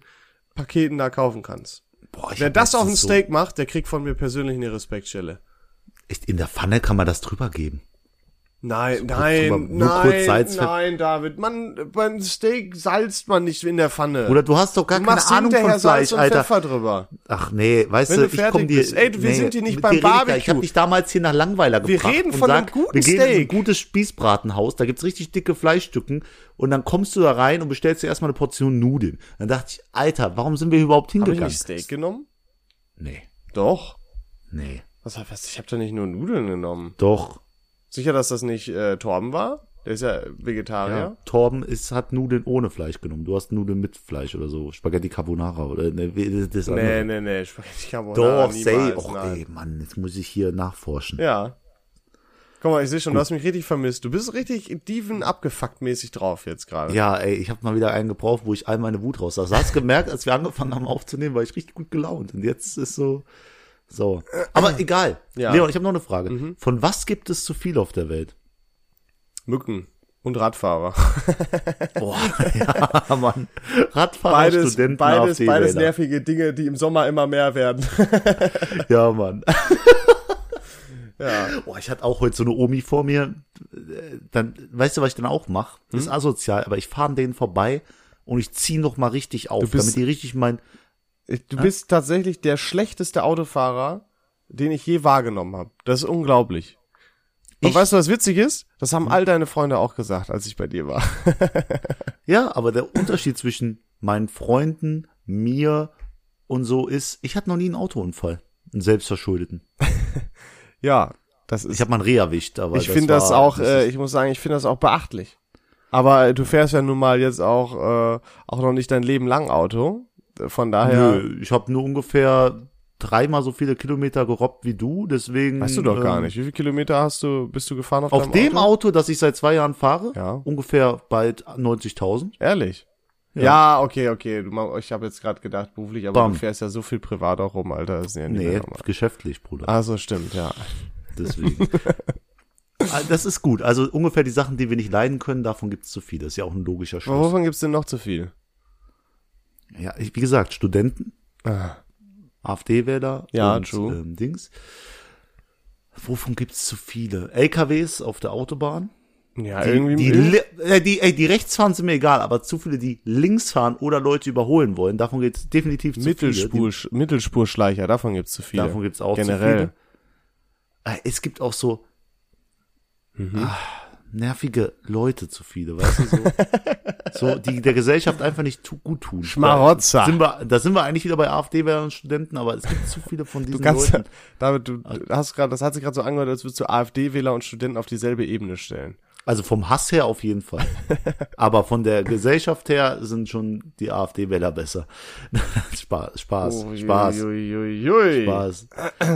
Paketen da kaufen kannst. Boah, Wer das auf ein Steak macht, der kriegt von mir persönlich eine Respektstelle. So, echt, in der Pfanne kann man das drüber geben. Nein, kurz nein, nein, nein, David. Man, beim Steak salzt man nicht in der Pfanne. Oder du hast doch gar du keine Ahnung von Fleisch, Salz und Alter. Pfeffer drüber. Ach nee, weißt Wenn du, ich komm dir. Ey, wir sind hier nicht beim rede ich. Ich Barbecue. habe dich damals hier nach Langweiler Wir gebracht. reden und von einem sag, guten wir gehen in ein Steak. gutes Spießbratenhaus, da gibt's richtig dicke Fleischstücken und dann kommst du da rein und bestellst dir erstmal eine Portion Nudeln. Dann dachte ich, Alter, warum sind wir hier überhaupt ich hingegangen? nicht Steak genommen? Nee, Doch. nee, Was, was ich habe da nicht nur Nudeln genommen. doch. Sicher, dass das nicht äh, Torben war? Der ist ja Vegetarier. Ja. Torben ist, hat Nudeln ohne Fleisch genommen. Du hast Nudeln mit Fleisch oder so. Spaghetti Carbonara oder ne, das Nee, andere. nee, nee, Spaghetti Carbonara Doch, say. Och, nein. ey, Mann, jetzt muss ich hier nachforschen. Ja. Guck mal, ich sehe schon, du hast mich richtig vermisst. Du bist richtig Diven abgefuckt mäßig drauf jetzt gerade. Ja, ey, ich habe mal wieder einen gebraucht, wo ich all meine Wut raus. hast. Hast gemerkt, als wir angefangen haben aufzunehmen, war ich richtig gut gelaunt. Und jetzt ist so. So. Aber egal. Ja. Leon, ich habe noch eine Frage. Von was gibt es zu viel auf der Welt? Mücken und Radfahrer. Boah, ja, Mann. Radfahrer, Beides, Studenten, beides, beides nervige Dinge, die im Sommer immer mehr werden. Ja, Mann. ja. Boah, ich hatte auch heute so eine Omi vor mir. Dann, weißt du, was ich dann auch mache? Das ist Hm? asozial, aber ich fahre an denen vorbei und ich zieh noch mal richtig auf, damit die richtig mein. Du bist tatsächlich der schlechteste Autofahrer, den ich je wahrgenommen habe. Das ist unglaublich. Und Ich- weißt du, was witzig ist? Das haben all deine Freunde auch gesagt, als ich bei dir war. Ja, aber der Unterschied zwischen meinen Freunden, mir und so ist, ich hatte noch nie einen Autounfall. Einen selbstverschuldeten. ja, das ist. Ich habe mal einen Reh erwischt, aber ich finde das auch, das äh, ich muss sagen, ich finde das auch beachtlich. Aber äh, du fährst ja nun mal jetzt auch, äh, auch noch nicht dein Leben lang Auto. Von daher Nö, ich habe nur ungefähr dreimal so viele Kilometer gerobbt wie du, deswegen. weißt du doch gar ähm, nicht. Wie viele Kilometer hast du, bist du gefahren auf, Auf dem Auto? Auto, das ich seit zwei Jahren fahre, Ja. ungefähr bald 90.000. Ehrlich? Ja. Ja, okay, okay. Du, ich habe jetzt gerade gedacht beruflich, aber Bam. du fährst ja so viel privat auch rum, Alter. Das ist ja nicht Nee, geschäftlich, Bruder. Ah, so stimmt, ja. Deswegen. Ah, das ist gut. Also ungefähr die Sachen, die wir nicht leiden können, davon gibt es zu viel. Das ist ja auch ein logischer Aber Schluss. wovon gibt's denn noch zu viel? Ja, ich, wie gesagt, Studenten, Ah, AfD-Wähler Ja, und true. ähm, Dings. Wovon gibt es zu viele? LKWs auf der Autobahn. Ja, Die, irgendwie. die, äh, die, ey, die rechts fahren sind mir egal, aber zu viele, die links fahren oder Leute überholen wollen, davon gibt's definitiv zu Mittelspur, viele. Mittelspurschleicher, davon gibt's zu Die, viele. davon gibt's auch Generell. zu viele. Äh, Es gibt auch so Mhm. ah, nervige Leute zu viele, weißt du, so, so die der Gesellschaft einfach nicht tu, gut tun. Schmarotzer. Da sind, wir, da sind wir eigentlich wieder bei AfD-Wählern und Studenten, aber es gibt zu viele von diesen Du kannst, Leuten. David, du du hast gerade, das hat sich gerade so angehört, als würdest du AfD-Wähler und Studenten auf dieselbe Ebene stellen. Also vom Hass her auf jeden Fall. Aber von der Gesellschaft her sind schon die AfD-Wähler besser. Spaß, Spaß, Spaß, Uiuiui. Spaß.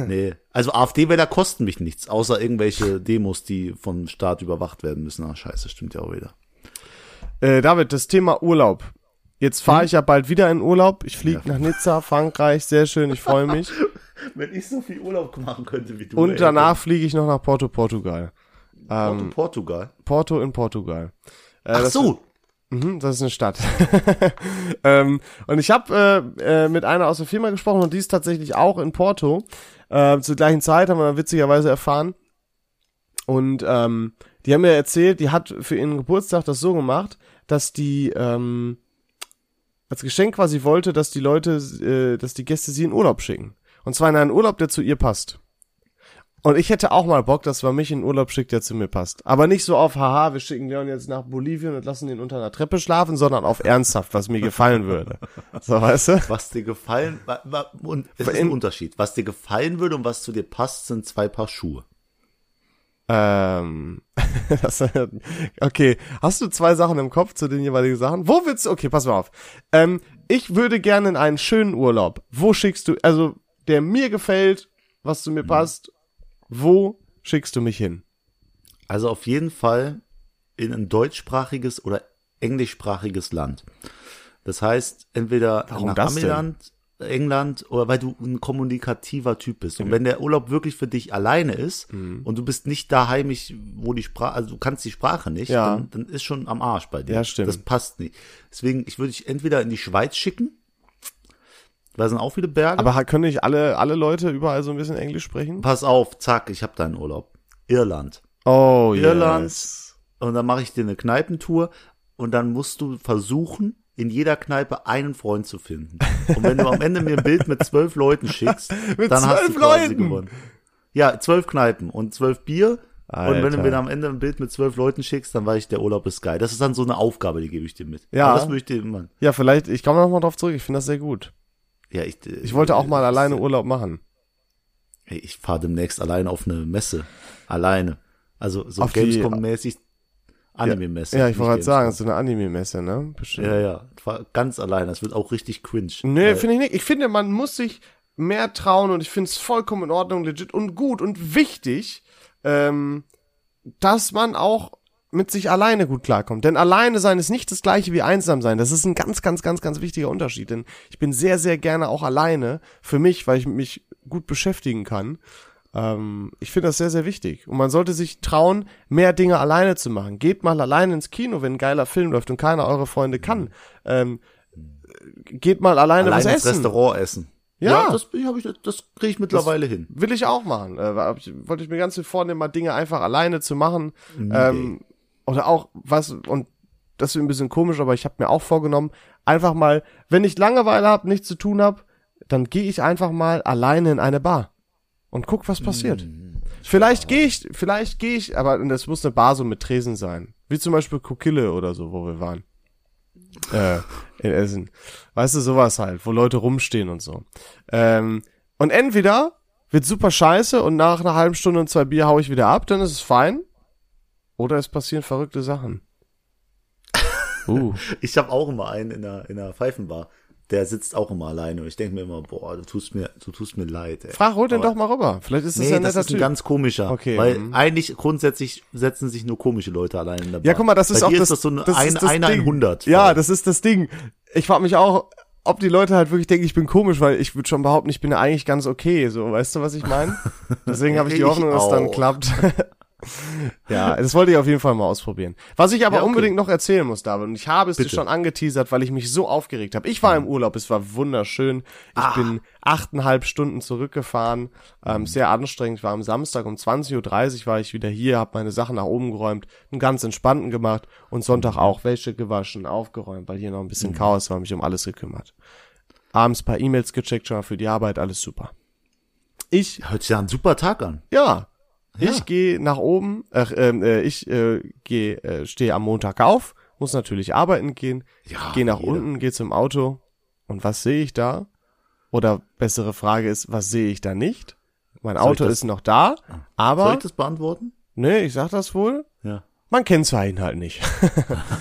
Nee. Also AfD-Wähler kosten mich nichts, außer irgendwelche Demos, die vom Staat überwacht werden müssen. Ah, scheiße, stimmt ja auch wieder. Äh, David, das Thema Urlaub. Jetzt fahre ich ja bald wieder in Urlaub. Ich fliege Ja. nach Nizza, Frankreich, sehr schön, ich freue mich. Wenn ich so viel Urlaub machen könnte wie du. Und danach fliege ich noch nach Porto, Portugal. Porto, Ähm, Portugal. Porto in Portugal. Äh, Ach das- so. Mhm, das ist eine Stadt. ähm, und ich habe äh, äh, mit einer aus der Firma gesprochen und die ist tatsächlich auch in Porto. Äh, zur gleichen Zeit haben wir witzigerweise erfahren. Und ähm, die haben mir erzählt, die hat für ihren Geburtstag das so gemacht, dass die ähm, als Geschenk quasi wollte, dass die Leute, äh, dass die Gäste sie in Urlaub schicken. Und zwar in einen Urlaub, der zu ihr passt. Und ich hätte auch mal Bock, dass man mich in Urlaub schickt, der zu mir passt. Aber nicht so auf, haha, wir schicken Leon jetzt nach Bolivien und lassen ihn unter einer Treppe schlafen, sondern auf ernsthaft, was mir gefallen würde. So, weißt du? Was dir gefallen, und es ist In- ein Unterschied. Was dir gefallen würde und was zu dir passt, sind zwei Paar Schuhe. Ähm, das, okay, hast du zwei Sachen im Kopf zu den jeweiligen Sachen? Wo willst du, okay, pass mal auf. Ähm, ich würde gerne in einen schönen Urlaub. Wo schickst du, also, der mir gefällt, was zu mir passt, wo schickst du mich hin? Also auf jeden Fall in ein deutschsprachiges oder englischsprachiges Land. Das heißt, entweder Warum nach? Amiland, England oder weil du ein kommunikativer Typ bist. Und wenn der Urlaub wirklich für dich alleine ist Mhm. und du bist nicht da heimisch, wo die Sprache, also du kannst die Sprache nicht, Ja. dann, dann ist schon am Arsch bei dir. Ja, stimmt. Das passt nicht. Deswegen, ich würde dich entweder in die Schweiz schicken, da sind auch viele Berge. Aber können nicht alle, alle Leute überall so ein bisschen Englisch sprechen? Pass auf, zack, ich habe deinen Urlaub. Irland. Oh, Irland. yes. Und dann mache ich dir eine Kneipentour und dann musst du versuchen, in jeder Kneipe einen Freund zu finden. Und wenn du am Ende mir ein Bild mit zwölf Leuten schickst, dann hast du quasi Leuten? gewonnen. Ja, zwölf Kneipen und zwölf Bier. Und wenn du Alter. mir dann am Ende ein Bild mit zwölf Leuten schickst, dann weiß ich, der Urlaub ist geil. Das ist dann so eine Aufgabe, die gebe ich dir mit. Ja. Aber das würde ich dir immer. Ja, vielleicht, ich komme noch mal drauf zurück, ich finde das sehr gut. Ja, ich, Ich wollte auch mal alleine Urlaub machen. Ich fahre demnächst alleine auf eine Messe. Alleine. Also so Gamescom-mäßig Anime-Messe. Ja, ich wollte gerade sagen, ist so eine Anime-Messe, ne? Bestimmt. Ja, ja. Ganz alleine. Das wird auch richtig cringe. Nee, finde ich nicht. Ich finde, man muss sich mehr trauen und ich finde es vollkommen in Ordnung, legit und gut und wichtig, ähm, dass man auch mit sich alleine gut klarkommt. Denn alleine sein ist nicht das gleiche wie einsam sein. Das ist ein ganz, ganz, ganz, ganz wichtiger Unterschied. Denn ich bin sehr, sehr gerne auch alleine für mich, weil ich mich gut beschäftigen kann. Ähm, ich finde das sehr, sehr wichtig. Und man sollte sich trauen, mehr Dinge alleine zu machen. Geht mal alleine ins Kino, wenn ein geiler Film läuft und keiner eurer Freunde kann. Ähm, geht mal alleine, alleine was ins essen. Restaurant essen. Ja. das, hab ich, das kriege ich mittlerweile hin. Will ich auch machen. Äh, wollte ich mir ganz viel vornehmen, mal Dinge einfach alleine zu machen. Ähm, oder auch was, und das ist ein bisschen komisch, aber ich habe mir auch vorgenommen, einfach mal, wenn ich Langeweile habe, nichts zu tun habe, dann gehe ich einfach mal alleine in eine Bar und guck, was passiert. Vielleicht gehe ich, vielleicht gehe ich, aber das muss eine Bar so mit Tresen sein. Wie zum Beispiel Kokille oder so, wo wir waren. Äh, in Essen. Weißt du, sowas halt, wo Leute rumstehen und so. Ähm, und entweder wird super scheiße und nach einer halben Stunde und zwei Bier hau ich wieder ab, dann ist es fein. Oder es passieren verrückte Sachen. Uh. Ich habe auch immer einen in der, in der Pfeifenbar. Der sitzt auch immer alleine. Und ich denke mir immer, boah, du tust mir, du tust mir leid. Ey. Frag, hol den doch mal rüber. Vielleicht ist das Nee, ja ein das ist ein ganz komischer. Okay, Weil mhm. eigentlich grundsätzlich setzen sich nur komische Leute allein in der Bar. Ja, guck mal, das ist Bei auch das, ist das so eine, das ein, ist das einer in Ding. 100. Ja, Fall. das ist das Ding. Ich frage mich auch, ob die Leute halt wirklich denken, ich bin komisch, weil ich würde schon behaupten, ich bin ja eigentlich ganz okay. So, weißt du, was ich meine? Deswegen habe ich die Hoffnung, dass es dann klappt. Ja, das wollte ich auf jeden Fall mal ausprobieren. Was ich aber Ja, okay. unbedingt noch erzählen muss, David, und ich habe es dir Bitte. schon angeteasert, weil ich mich so aufgeregt habe. Ich war im Urlaub, es war wunderschön. Ich Ah. bin achteinhalb Stunden zurückgefahren, Mhm. ähm, sehr anstrengend. Ich war am Samstag um 20.30 Uhr war ich wieder hier, habe meine Sachen nach oben geräumt, einen ganz entspannten gemacht und Sonntag auch Wäsche gewaschen, aufgeräumt, weil hier noch ein bisschen Mhm. Chaos war, mich um alles gekümmert. Abends paar E-Mails gecheckt, schon mal für die Arbeit, alles super. Ich Hört sich ja ein super Tag an. ja. Ja. Ich gehe nach oben, ähm, äh, ich äh, gehe, äh, stehe am Montag auf, muss natürlich arbeiten gehen, Ja, gehe nach jeder. unten, gehe zum Auto und was sehe ich da? Oder bessere Frage ist, was sehe ich da nicht? Mein Soll Auto ist noch da, Soll aber ich das beantworten? nee, ich sag das wohl, Ja. mein Kennzeichen halt nicht.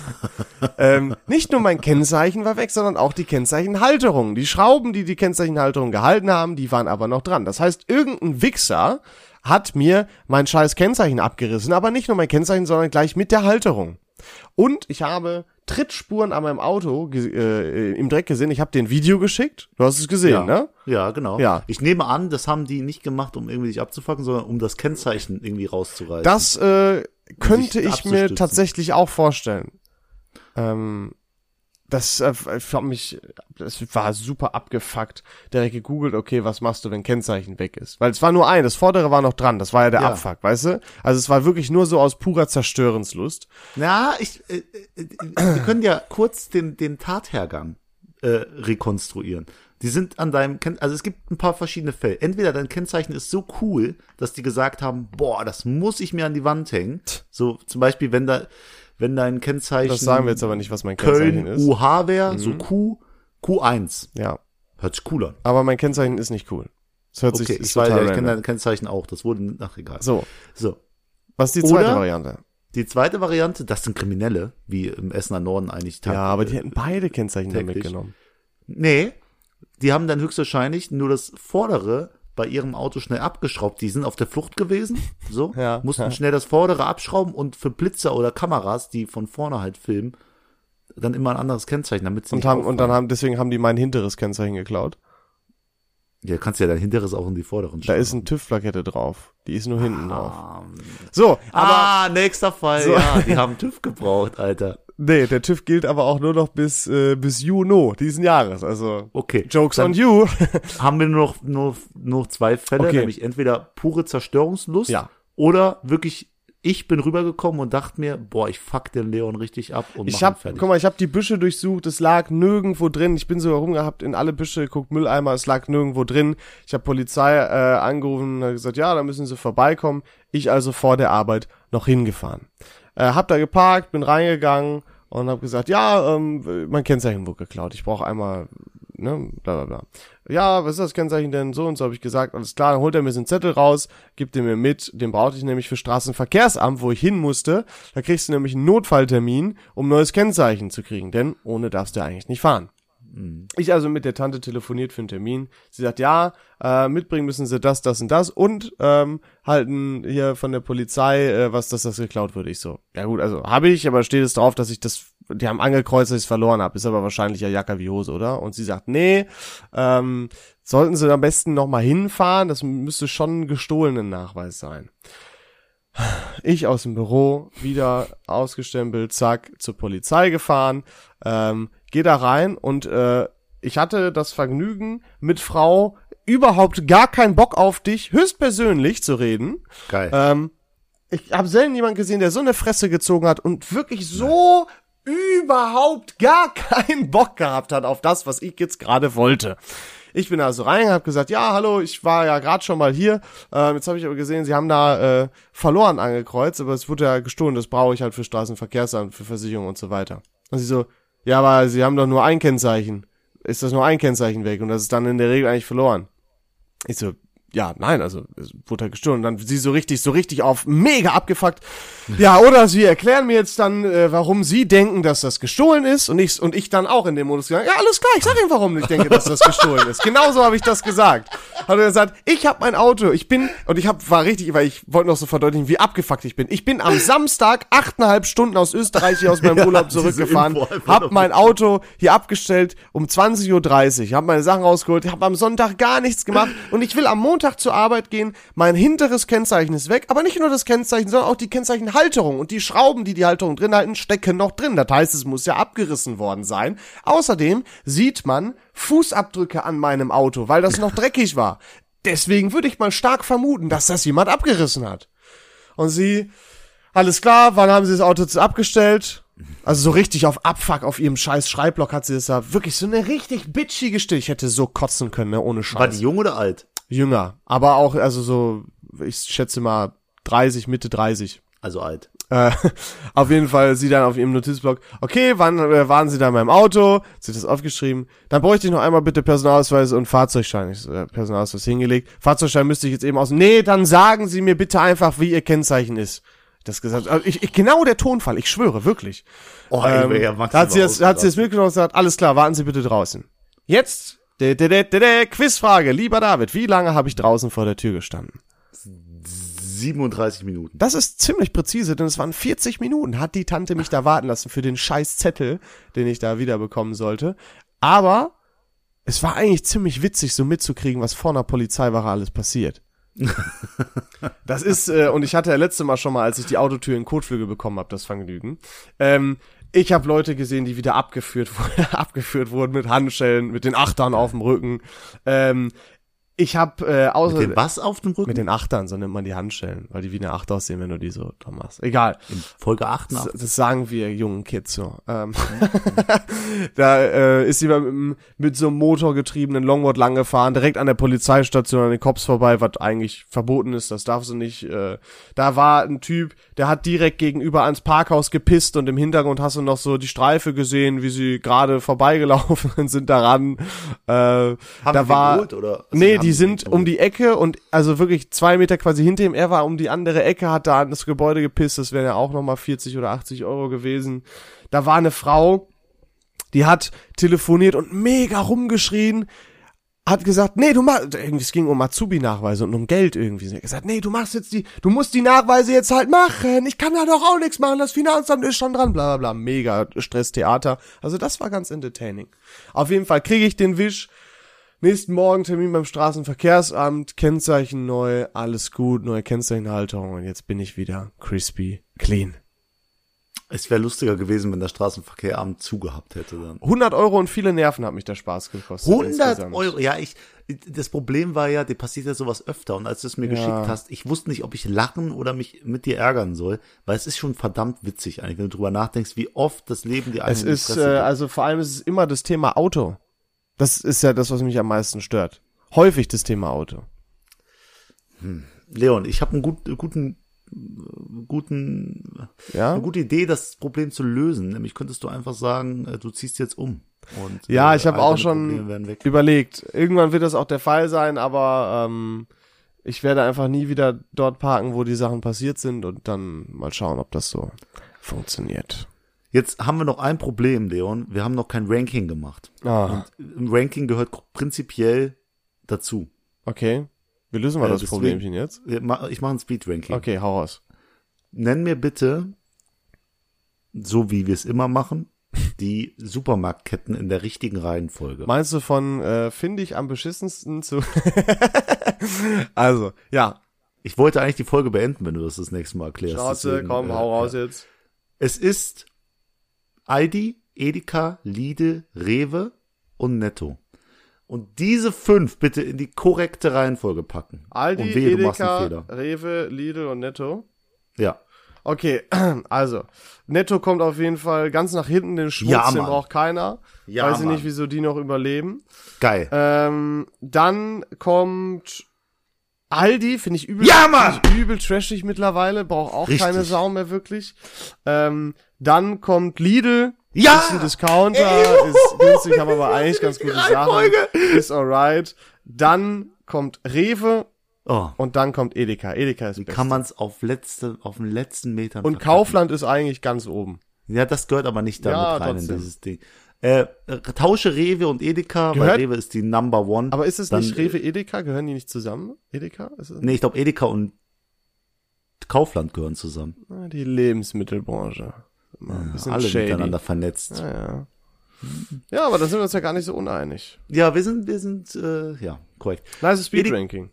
ähm, nicht nur mein Kennzeichen war weg, sondern auch die Kennzeichenhalterung. Die Schrauben, die die Kennzeichenhalterung gehalten haben, die waren aber noch dran. Das heißt, irgendein Wichser hat mir mein scheiß Kennzeichen abgerissen, aber nicht nur mein Kennzeichen, sondern gleich mit der Halterung. Und ich habe Trittspuren an meinem Auto äh, im Dreck gesehen. Ich habe dir ein Video geschickt. Du hast es gesehen, Ja. ne? Ja, genau. Ja. Ich nehme an, das haben die nicht gemacht, um irgendwie dich abzufacken, sondern um das Kennzeichen irgendwie rauszureißen. Das äh, könnte ich mir tatsächlich auch vorstellen. Ähm, das äh, ich hab mich, das war super abgefuckt. Direkt gegoogelt, okay, was machst du, wenn Kennzeichen weg ist? Weil es war nur ein, das vordere war noch dran, das war ja der Ja. Abfuck, weißt du? Also es war wirklich nur so aus purer Zerstörenslust. Na, ich, äh, äh, wir können ja kurz den, den Tathergang äh, rekonstruieren. Die sind an deinem, Ken also es gibt ein paar verschiedene Fälle. Entweder dein Kennzeichen ist so cool, dass die gesagt haben, boah, das muss ich mir an die Wand hängen. So zum Beispiel, wenn da, wenn dein Kennzeichen Das sagen wir jetzt aber nicht, was mein Kennzeichen Köln ist. UH wäre, so Q, Q1. Ja, Hört sich cool an. aber mein Kennzeichen ist nicht cool. Das hört Okay, sich ich weiß, total ich kenne random. dein Kennzeichen auch. Das wurde nach egal. So, So. was ist die zweite Oder- Variante? Die zweite Variante, das sind Kriminelle, wie im Essener Norden eigentlich. Ja, aber die hätten beide Kennzeichen täglich. mitgenommen. Nee, die haben dann höchstwahrscheinlich nur das vordere bei ihrem Auto schnell abgeschraubt. Die sind auf der Flucht gewesen, so, Ja. mussten schnell das vordere abschrauben und für Blitzer oder Kameras, die von vorne halt filmen, dann immer ein anderes Kennzeichen, damit sie Und nicht haben, und dann haben, deswegen haben die mein hinteres Kennzeichen geklaut. Ja, kannst ja dein hinteres auch in die vorderen Da ist ein TÜV-Plakette drauf. Die ist nur hinten drauf. Ah, So, aber ah, nächster Fall, So. ja, die haben TÜV gebraucht, Alter. Nee, der TÜV gilt aber auch nur noch bis äh, bis Juni diesen Jahres. Also Okay. Jokes on you. haben wir nur noch, nur, nur noch zwei Fälle, Okay. nämlich entweder pure Zerstörungslust Ja. oder wirklich, ich bin rübergekommen und dachte mir, boah, ich fuck den Leon richtig ab und Ich hab, fertig. guck mal, ich hab die Büsche durchsucht, es lag nirgendwo drin. Ich bin sogar rumgehabt in alle Büsche, geguckt, Mülleimer, es lag nirgendwo drin. Ich habe Polizei äh, angerufen und gesagt, ja, da müssen sie vorbeikommen. Ich also vor der Arbeit noch hingefahren. Äh, hab da geparkt, bin reingegangen und hab gesagt, ja, ähm, mein Kennzeichen wurde geklaut. Ich brauche einmal, ne, bla bla bla. Ja, was ist das Kennzeichen denn? So und so habe ich gesagt, alles klar, dann holt er mir so einen Zettel raus, gibt den mir mit, den brauchte ich nämlich für Straßenverkehrsamt, wo ich hin musste. Da kriegst du nämlich einen Notfalltermin, um neues Kennzeichen zu kriegen, denn ohne darfst du eigentlich nicht fahren. Ich also mit der Tante telefoniert für einen Termin. Sie sagt, ja, äh, mitbringen müssen sie das, das und das und ähm, halten hier von der Polizei, äh, was dass das geklaut wurde. Ich so, ja gut, also habe ich, aber steht es drauf, dass ich das, die haben angekreuzt, dass ich es verloren habe. Ist aber wahrscheinlich ja Jacke wie Hose, oder? Und sie sagt, nee, ähm, sollten sie am besten nochmal hinfahren, das müsste schon ein gestohlenen Nachweis sein. Ich aus dem Büro, wieder ausgestempelt, zack, zur Polizei gefahren, ähm, geh da rein und äh, ich hatte das Vergnügen, mit Frau überhaupt gar keinen Bock auf dich, höchstpersönlich zu reden. Geil. Ähm, ich habe selten jemanden gesehen, der so eine Fresse gezogen hat und wirklich so überhaupt gar keinen Bock gehabt hat auf das, was ich jetzt gerade wollte. Ich bin also rein, habe gesagt, ja, hallo, ich war ja gerade schon mal hier. Ähm, jetzt habe ich aber gesehen, Sie haben da äh, verloren angekreuzt, aber es wurde ja gestohlen. Das brauche ich halt für Straßenverkehrsamt, für Versicherung und so weiter. Und sie so, ja, aber Sie haben doch nur ein Kennzeichen. Ist das nur ein Kennzeichen weg und das ist dann in der Regel eigentlich verloren. Ich so, ja, nein, also es wurde halt gestohlen. Und dann sie so richtig, so richtig auf mega abgefuckt. Ja, oder sie erklären mir jetzt dann, äh, warum sie denken, dass das gestohlen ist und ich und ich dann auch in dem Modus gegangen. Ja, alles klar, ich sag Ihnen, warum ich denke, dass das gestohlen ist. Genauso habe ich das gesagt. Hat er gesagt, ich habe mein Auto, ich bin und ich hab, war richtig, weil ich wollte noch so verdeutlichen, wie abgefuckt ich bin. Ich bin am Samstag achteinhalb Stunden aus Österreich hier aus meinem Ja, Urlaub zurückgefahren, hab mein Auto hier abgestellt um 20.30 Uhr, hab meine Sachen rausgeholt, hab am Sonntag gar nichts gemacht und ich will am Montag Tag zur Arbeit gehen, mein hinteres Kennzeichen ist weg, aber nicht nur das Kennzeichen, sondern auch die Kennzeichenhalterung und die Schrauben, die die Halterung drin halten, stecken noch drin. Das heißt, es muss ja abgerissen worden sein. Außerdem sieht man Fußabdrücke an meinem Auto, weil das noch dreckig war. Deswegen würde ich mal stark vermuten, dass das jemand abgerissen hat. Und sie, alles klar, wann haben sie das Auto abgestellt? Also so richtig auf Abfuck auf ihrem scheiß Schreibblock hat sie das da wirklich so eine richtig bitchige Stimme. Ich hätte so kotzen können, ne, ohne Scheiß. War die jung oder alt? Jünger, aber auch also so ich schätze mal 30, Mitte 30. Also alt. Äh, auf jeden Fall sie dann auf ihrem Notizblock, okay, wann äh, waren sie da in meinem Auto? Sie hat das aufgeschrieben. Dann bräuchte ich noch einmal bitte Personalausweis und Fahrzeugschein. Ich äh, Personalausweis hingelegt. Fahrzeugschein müsste ich jetzt eben aus. Nee, dann sagen Sie mir bitte einfach, wie Ihr Kennzeichen ist. Das gesagt. Also ich, ich, genau der Tonfall, ich schwöre, wirklich. Oh, Ähm, ey, ja, hat sie jetzt, hat sie jetzt mitgenommen und gesagt, alles klar, warten Sie bitte draußen. Jetzt, de, de, de, Quizfrage, lieber David, wie lange habe ich draußen vor der Tür gestanden? 37 Minuten. Das ist ziemlich präzise, denn es waren 40 Minuten, hat die Tante mich da warten lassen für den scheiß Zettel, den ich da wiederbekommen sollte. Aber es war eigentlich ziemlich witzig, so mitzukriegen, was vor einer Polizeiwache alles passiert. das ist, äh, und ich hatte ja letzte Mal schon mal, als ich die Autotür in Kotflügel bekommen habe, das Vergnügen. Ähm, ich habe Leute gesehen, die wieder abgeführt, wurden, abgeführt wurden mit Handschellen, mit den Achtern auf dem Rücken. Ähm, ich habe äh, außer Mit dem was auf dem Rücken? mit den Achtern, so nennt man die Handschellen, weil die wie eine Acht aussehen, wenn du die so dran machst. Egal. In Folge Das, 88. das sagen wir jungen Kids so. Ähm, da äh, ist jemand mit, mit so einem motorgetriebenen Longboard langgefahren, direkt an der Polizeistation an den Cops vorbei, was eigentlich verboten ist, das darf sie nicht. Äh, da war ein Typ, der hat direkt gegenüber ans Parkhaus gepisst und im Hintergrund hast du noch so die Streife gesehen, wie sie gerade vorbeigelaufen sind daran. Äh, Haben da die war geholt, oder? Also, nee, die sind um die Ecke und also wirklich zwei Meter quasi hinter ihm. Er war um die andere Ecke, hat da an das Gebäude gepisst. Das wären ja auch nochmal 40 oder 80 Euro gewesen. Da war eine Frau, die hat telefoniert und mega rumgeschrien. Hat gesagt, nee, du machst, irgendwie, es ging um Azubi-Nachweise und um Geld irgendwie. Sie hat gesagt, nee, du machst jetzt die, du musst die Nachweise jetzt halt machen. Ich kann da doch auch nichts machen. Das Finanzamt ist schon dran, bla, bla, bla. Mega Stresstheater. Also das war ganz entertaining. Auf jeden Fall kriege ich den Wisch. Nächsten Morgen Termin beim Straßenverkehrsamt, Kennzeichen neu, alles gut, neue Kennzeichenhalterung und jetzt bin ich wieder crispy clean. Es wäre lustiger gewesen, wenn der Straßenverkehr Abend zugehabt hätte dann. 100 Euro und viele Nerven hat mich der Spaß gekostet. 100 insgesamt. Euro, ja, ich, das Problem war ja, dir passiert ja sowas öfter und als du es mir Ja. geschickt hast, ich wusste nicht, ob ich lachen oder mich mit dir ärgern soll, weil es ist schon verdammt witzig eigentlich, wenn du drüber nachdenkst, wie oft das Leben dir Es in die ist, äh, also vor allem ist es immer das Thema Auto. Das ist ja das, was mich am meisten stört. Häufig das Thema Auto. Leon, ich habe einen gut, guten, guten, Ja? eine gute Idee, das Problem zu lösen. Nämlich könntest du einfach sagen, äh, du ziehst jetzt um. Und, Ja, äh, ich habe auch schon überlegt. Irgendwann wird das auch der Fall sein, aber ähm, ich werde einfach nie wieder dort parken, wo die Sachen passiert sind und dann mal schauen, ob das so funktioniert. Jetzt haben wir noch ein Problem, Leon. Wir haben noch kein Ranking gemacht. Ah, Ein Ranking gehört prinzipiell dazu. okay. Wie lösen wir Äh, das deswegen- Problemchen jetzt? Ich mach ich mache ein Speed-Ranking. Okay, hau raus. Nenn mir bitte, so wie wir es immer machen, die Supermarktketten in der richtigen Reihenfolge. Meinst du von äh, finde ich am beschissensten zu Also, ja. Ich wollte eigentlich die Folge beenden, wenn du das das nächste Mal erklärst. Deswegen, komm, äh, hau raus ja. jetzt. Es ist Aldi, Edeka, Lidl, Rewe und Netto. Und diese fünf bitte in die korrekte Reihenfolge packen. Aldi, und wehe, Edeka, Fehler. Rewe, Lidl und Netto. Ja. Okay, also, Netto kommt auf jeden Fall ganz nach hinten, den Schmutz, Ja, den braucht keiner. Ja, Weiß ich Mann. nicht, wieso die noch überleben. Geil. Ähm, dann kommt Aldi, finde ich übel, Ja, Mann! ich übel trashig mittlerweile, braucht auch Richtig. keine Sau mehr wirklich. Ähm, dann kommt Lidl, Ja! ist ein Discounter, Ey, ist günstig, haben aber eigentlich ganz gute Sachen. Ist alright. Dann kommt Rewe Oh, und dann kommt Edeka. Edeka ist wie kann man es auf letzte, auf den letzten Metern Und verkacken? Kaufland ist eigentlich ganz oben. Ja, das gehört aber nicht da Ja, rein trotzdem. in dieses Ding. Äh, tausche Rewe und Edeka, Gehört- weil Rewe ist die Number One. Aber ist es Dann- nicht Rewe, Edeka? Gehören die nicht zusammen? Edeka? Ist Nee, ich glaube Edeka und Kaufland gehören zusammen. Ah, Die Lebensmittelbranche. Bisschen Alle shady. miteinander vernetzt. Ja, ja. ja, aber da sind wir uns ja gar nicht so uneinig. Ja, wir sind, wir sind, äh, ja, korrekt. Nice Edi- Speed-Ranking.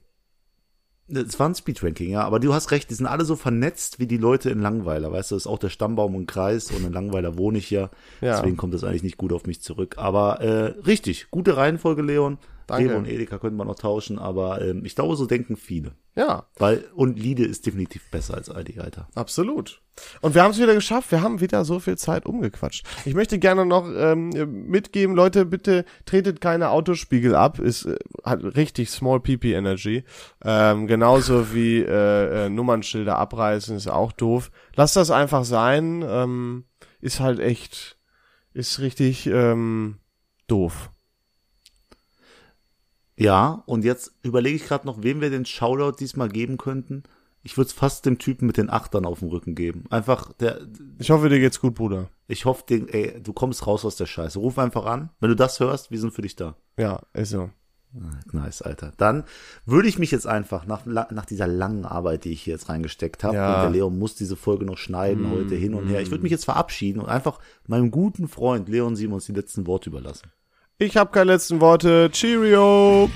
Es war ein Speedranking, ja, aber du hast recht, die sind alle so vernetzt wie die Leute in Langweiler, weißt du, das ist auch der Stammbaum und Kreis und in Langweiler wohne ich ja, Ja. deswegen kommt das eigentlich nicht gut auf mich zurück. Aber äh, richtig, gute Reihenfolge, Leon. Danke. Rewe und Edeka könnte man noch tauschen, aber ähm, ich glaube, so denken viele. Ja, Weil, und Lide ist definitiv besser als Aldi, Alter. absolut. Und wir haben es wieder geschafft. Wir haben wieder so viel Zeit umgequatscht. Ich möchte gerne noch ähm, mitgeben, Leute, bitte tretet keine Autospiegel ab. Ist äh, hat richtig Small PP Energy. Ähm, genauso wie äh, äh, Nummernschilder abreißen ist auch doof. Lasst das einfach sein. Ähm, ist halt echt, ist richtig ähm, doof. Ja, und jetzt überlege ich gerade noch, wem wir den Shoutout diesmal geben könnten. Ich würde es fast dem Typen mit den Achtern auf dem Rücken geben. Einfach, der, Ich hoffe, dir geht's gut, Bruder. ich hoffe, den, ey, du kommst raus aus der Scheiße. Ruf einfach an. Wenn du das hörst, wir sind für dich da. Ja, ist so. Nice, Alter. Dann würde ich mich jetzt einfach nach, nach dieser langen Arbeit, die ich hier jetzt reingesteckt habe, Ja. und der Leon muss diese Folge noch schneiden, heute hin und her. Ich würde mich jetzt verabschieden und einfach meinem guten Freund Leon Simons die letzten Worte überlassen. Ich habe keine letzten Worte. Cheerio.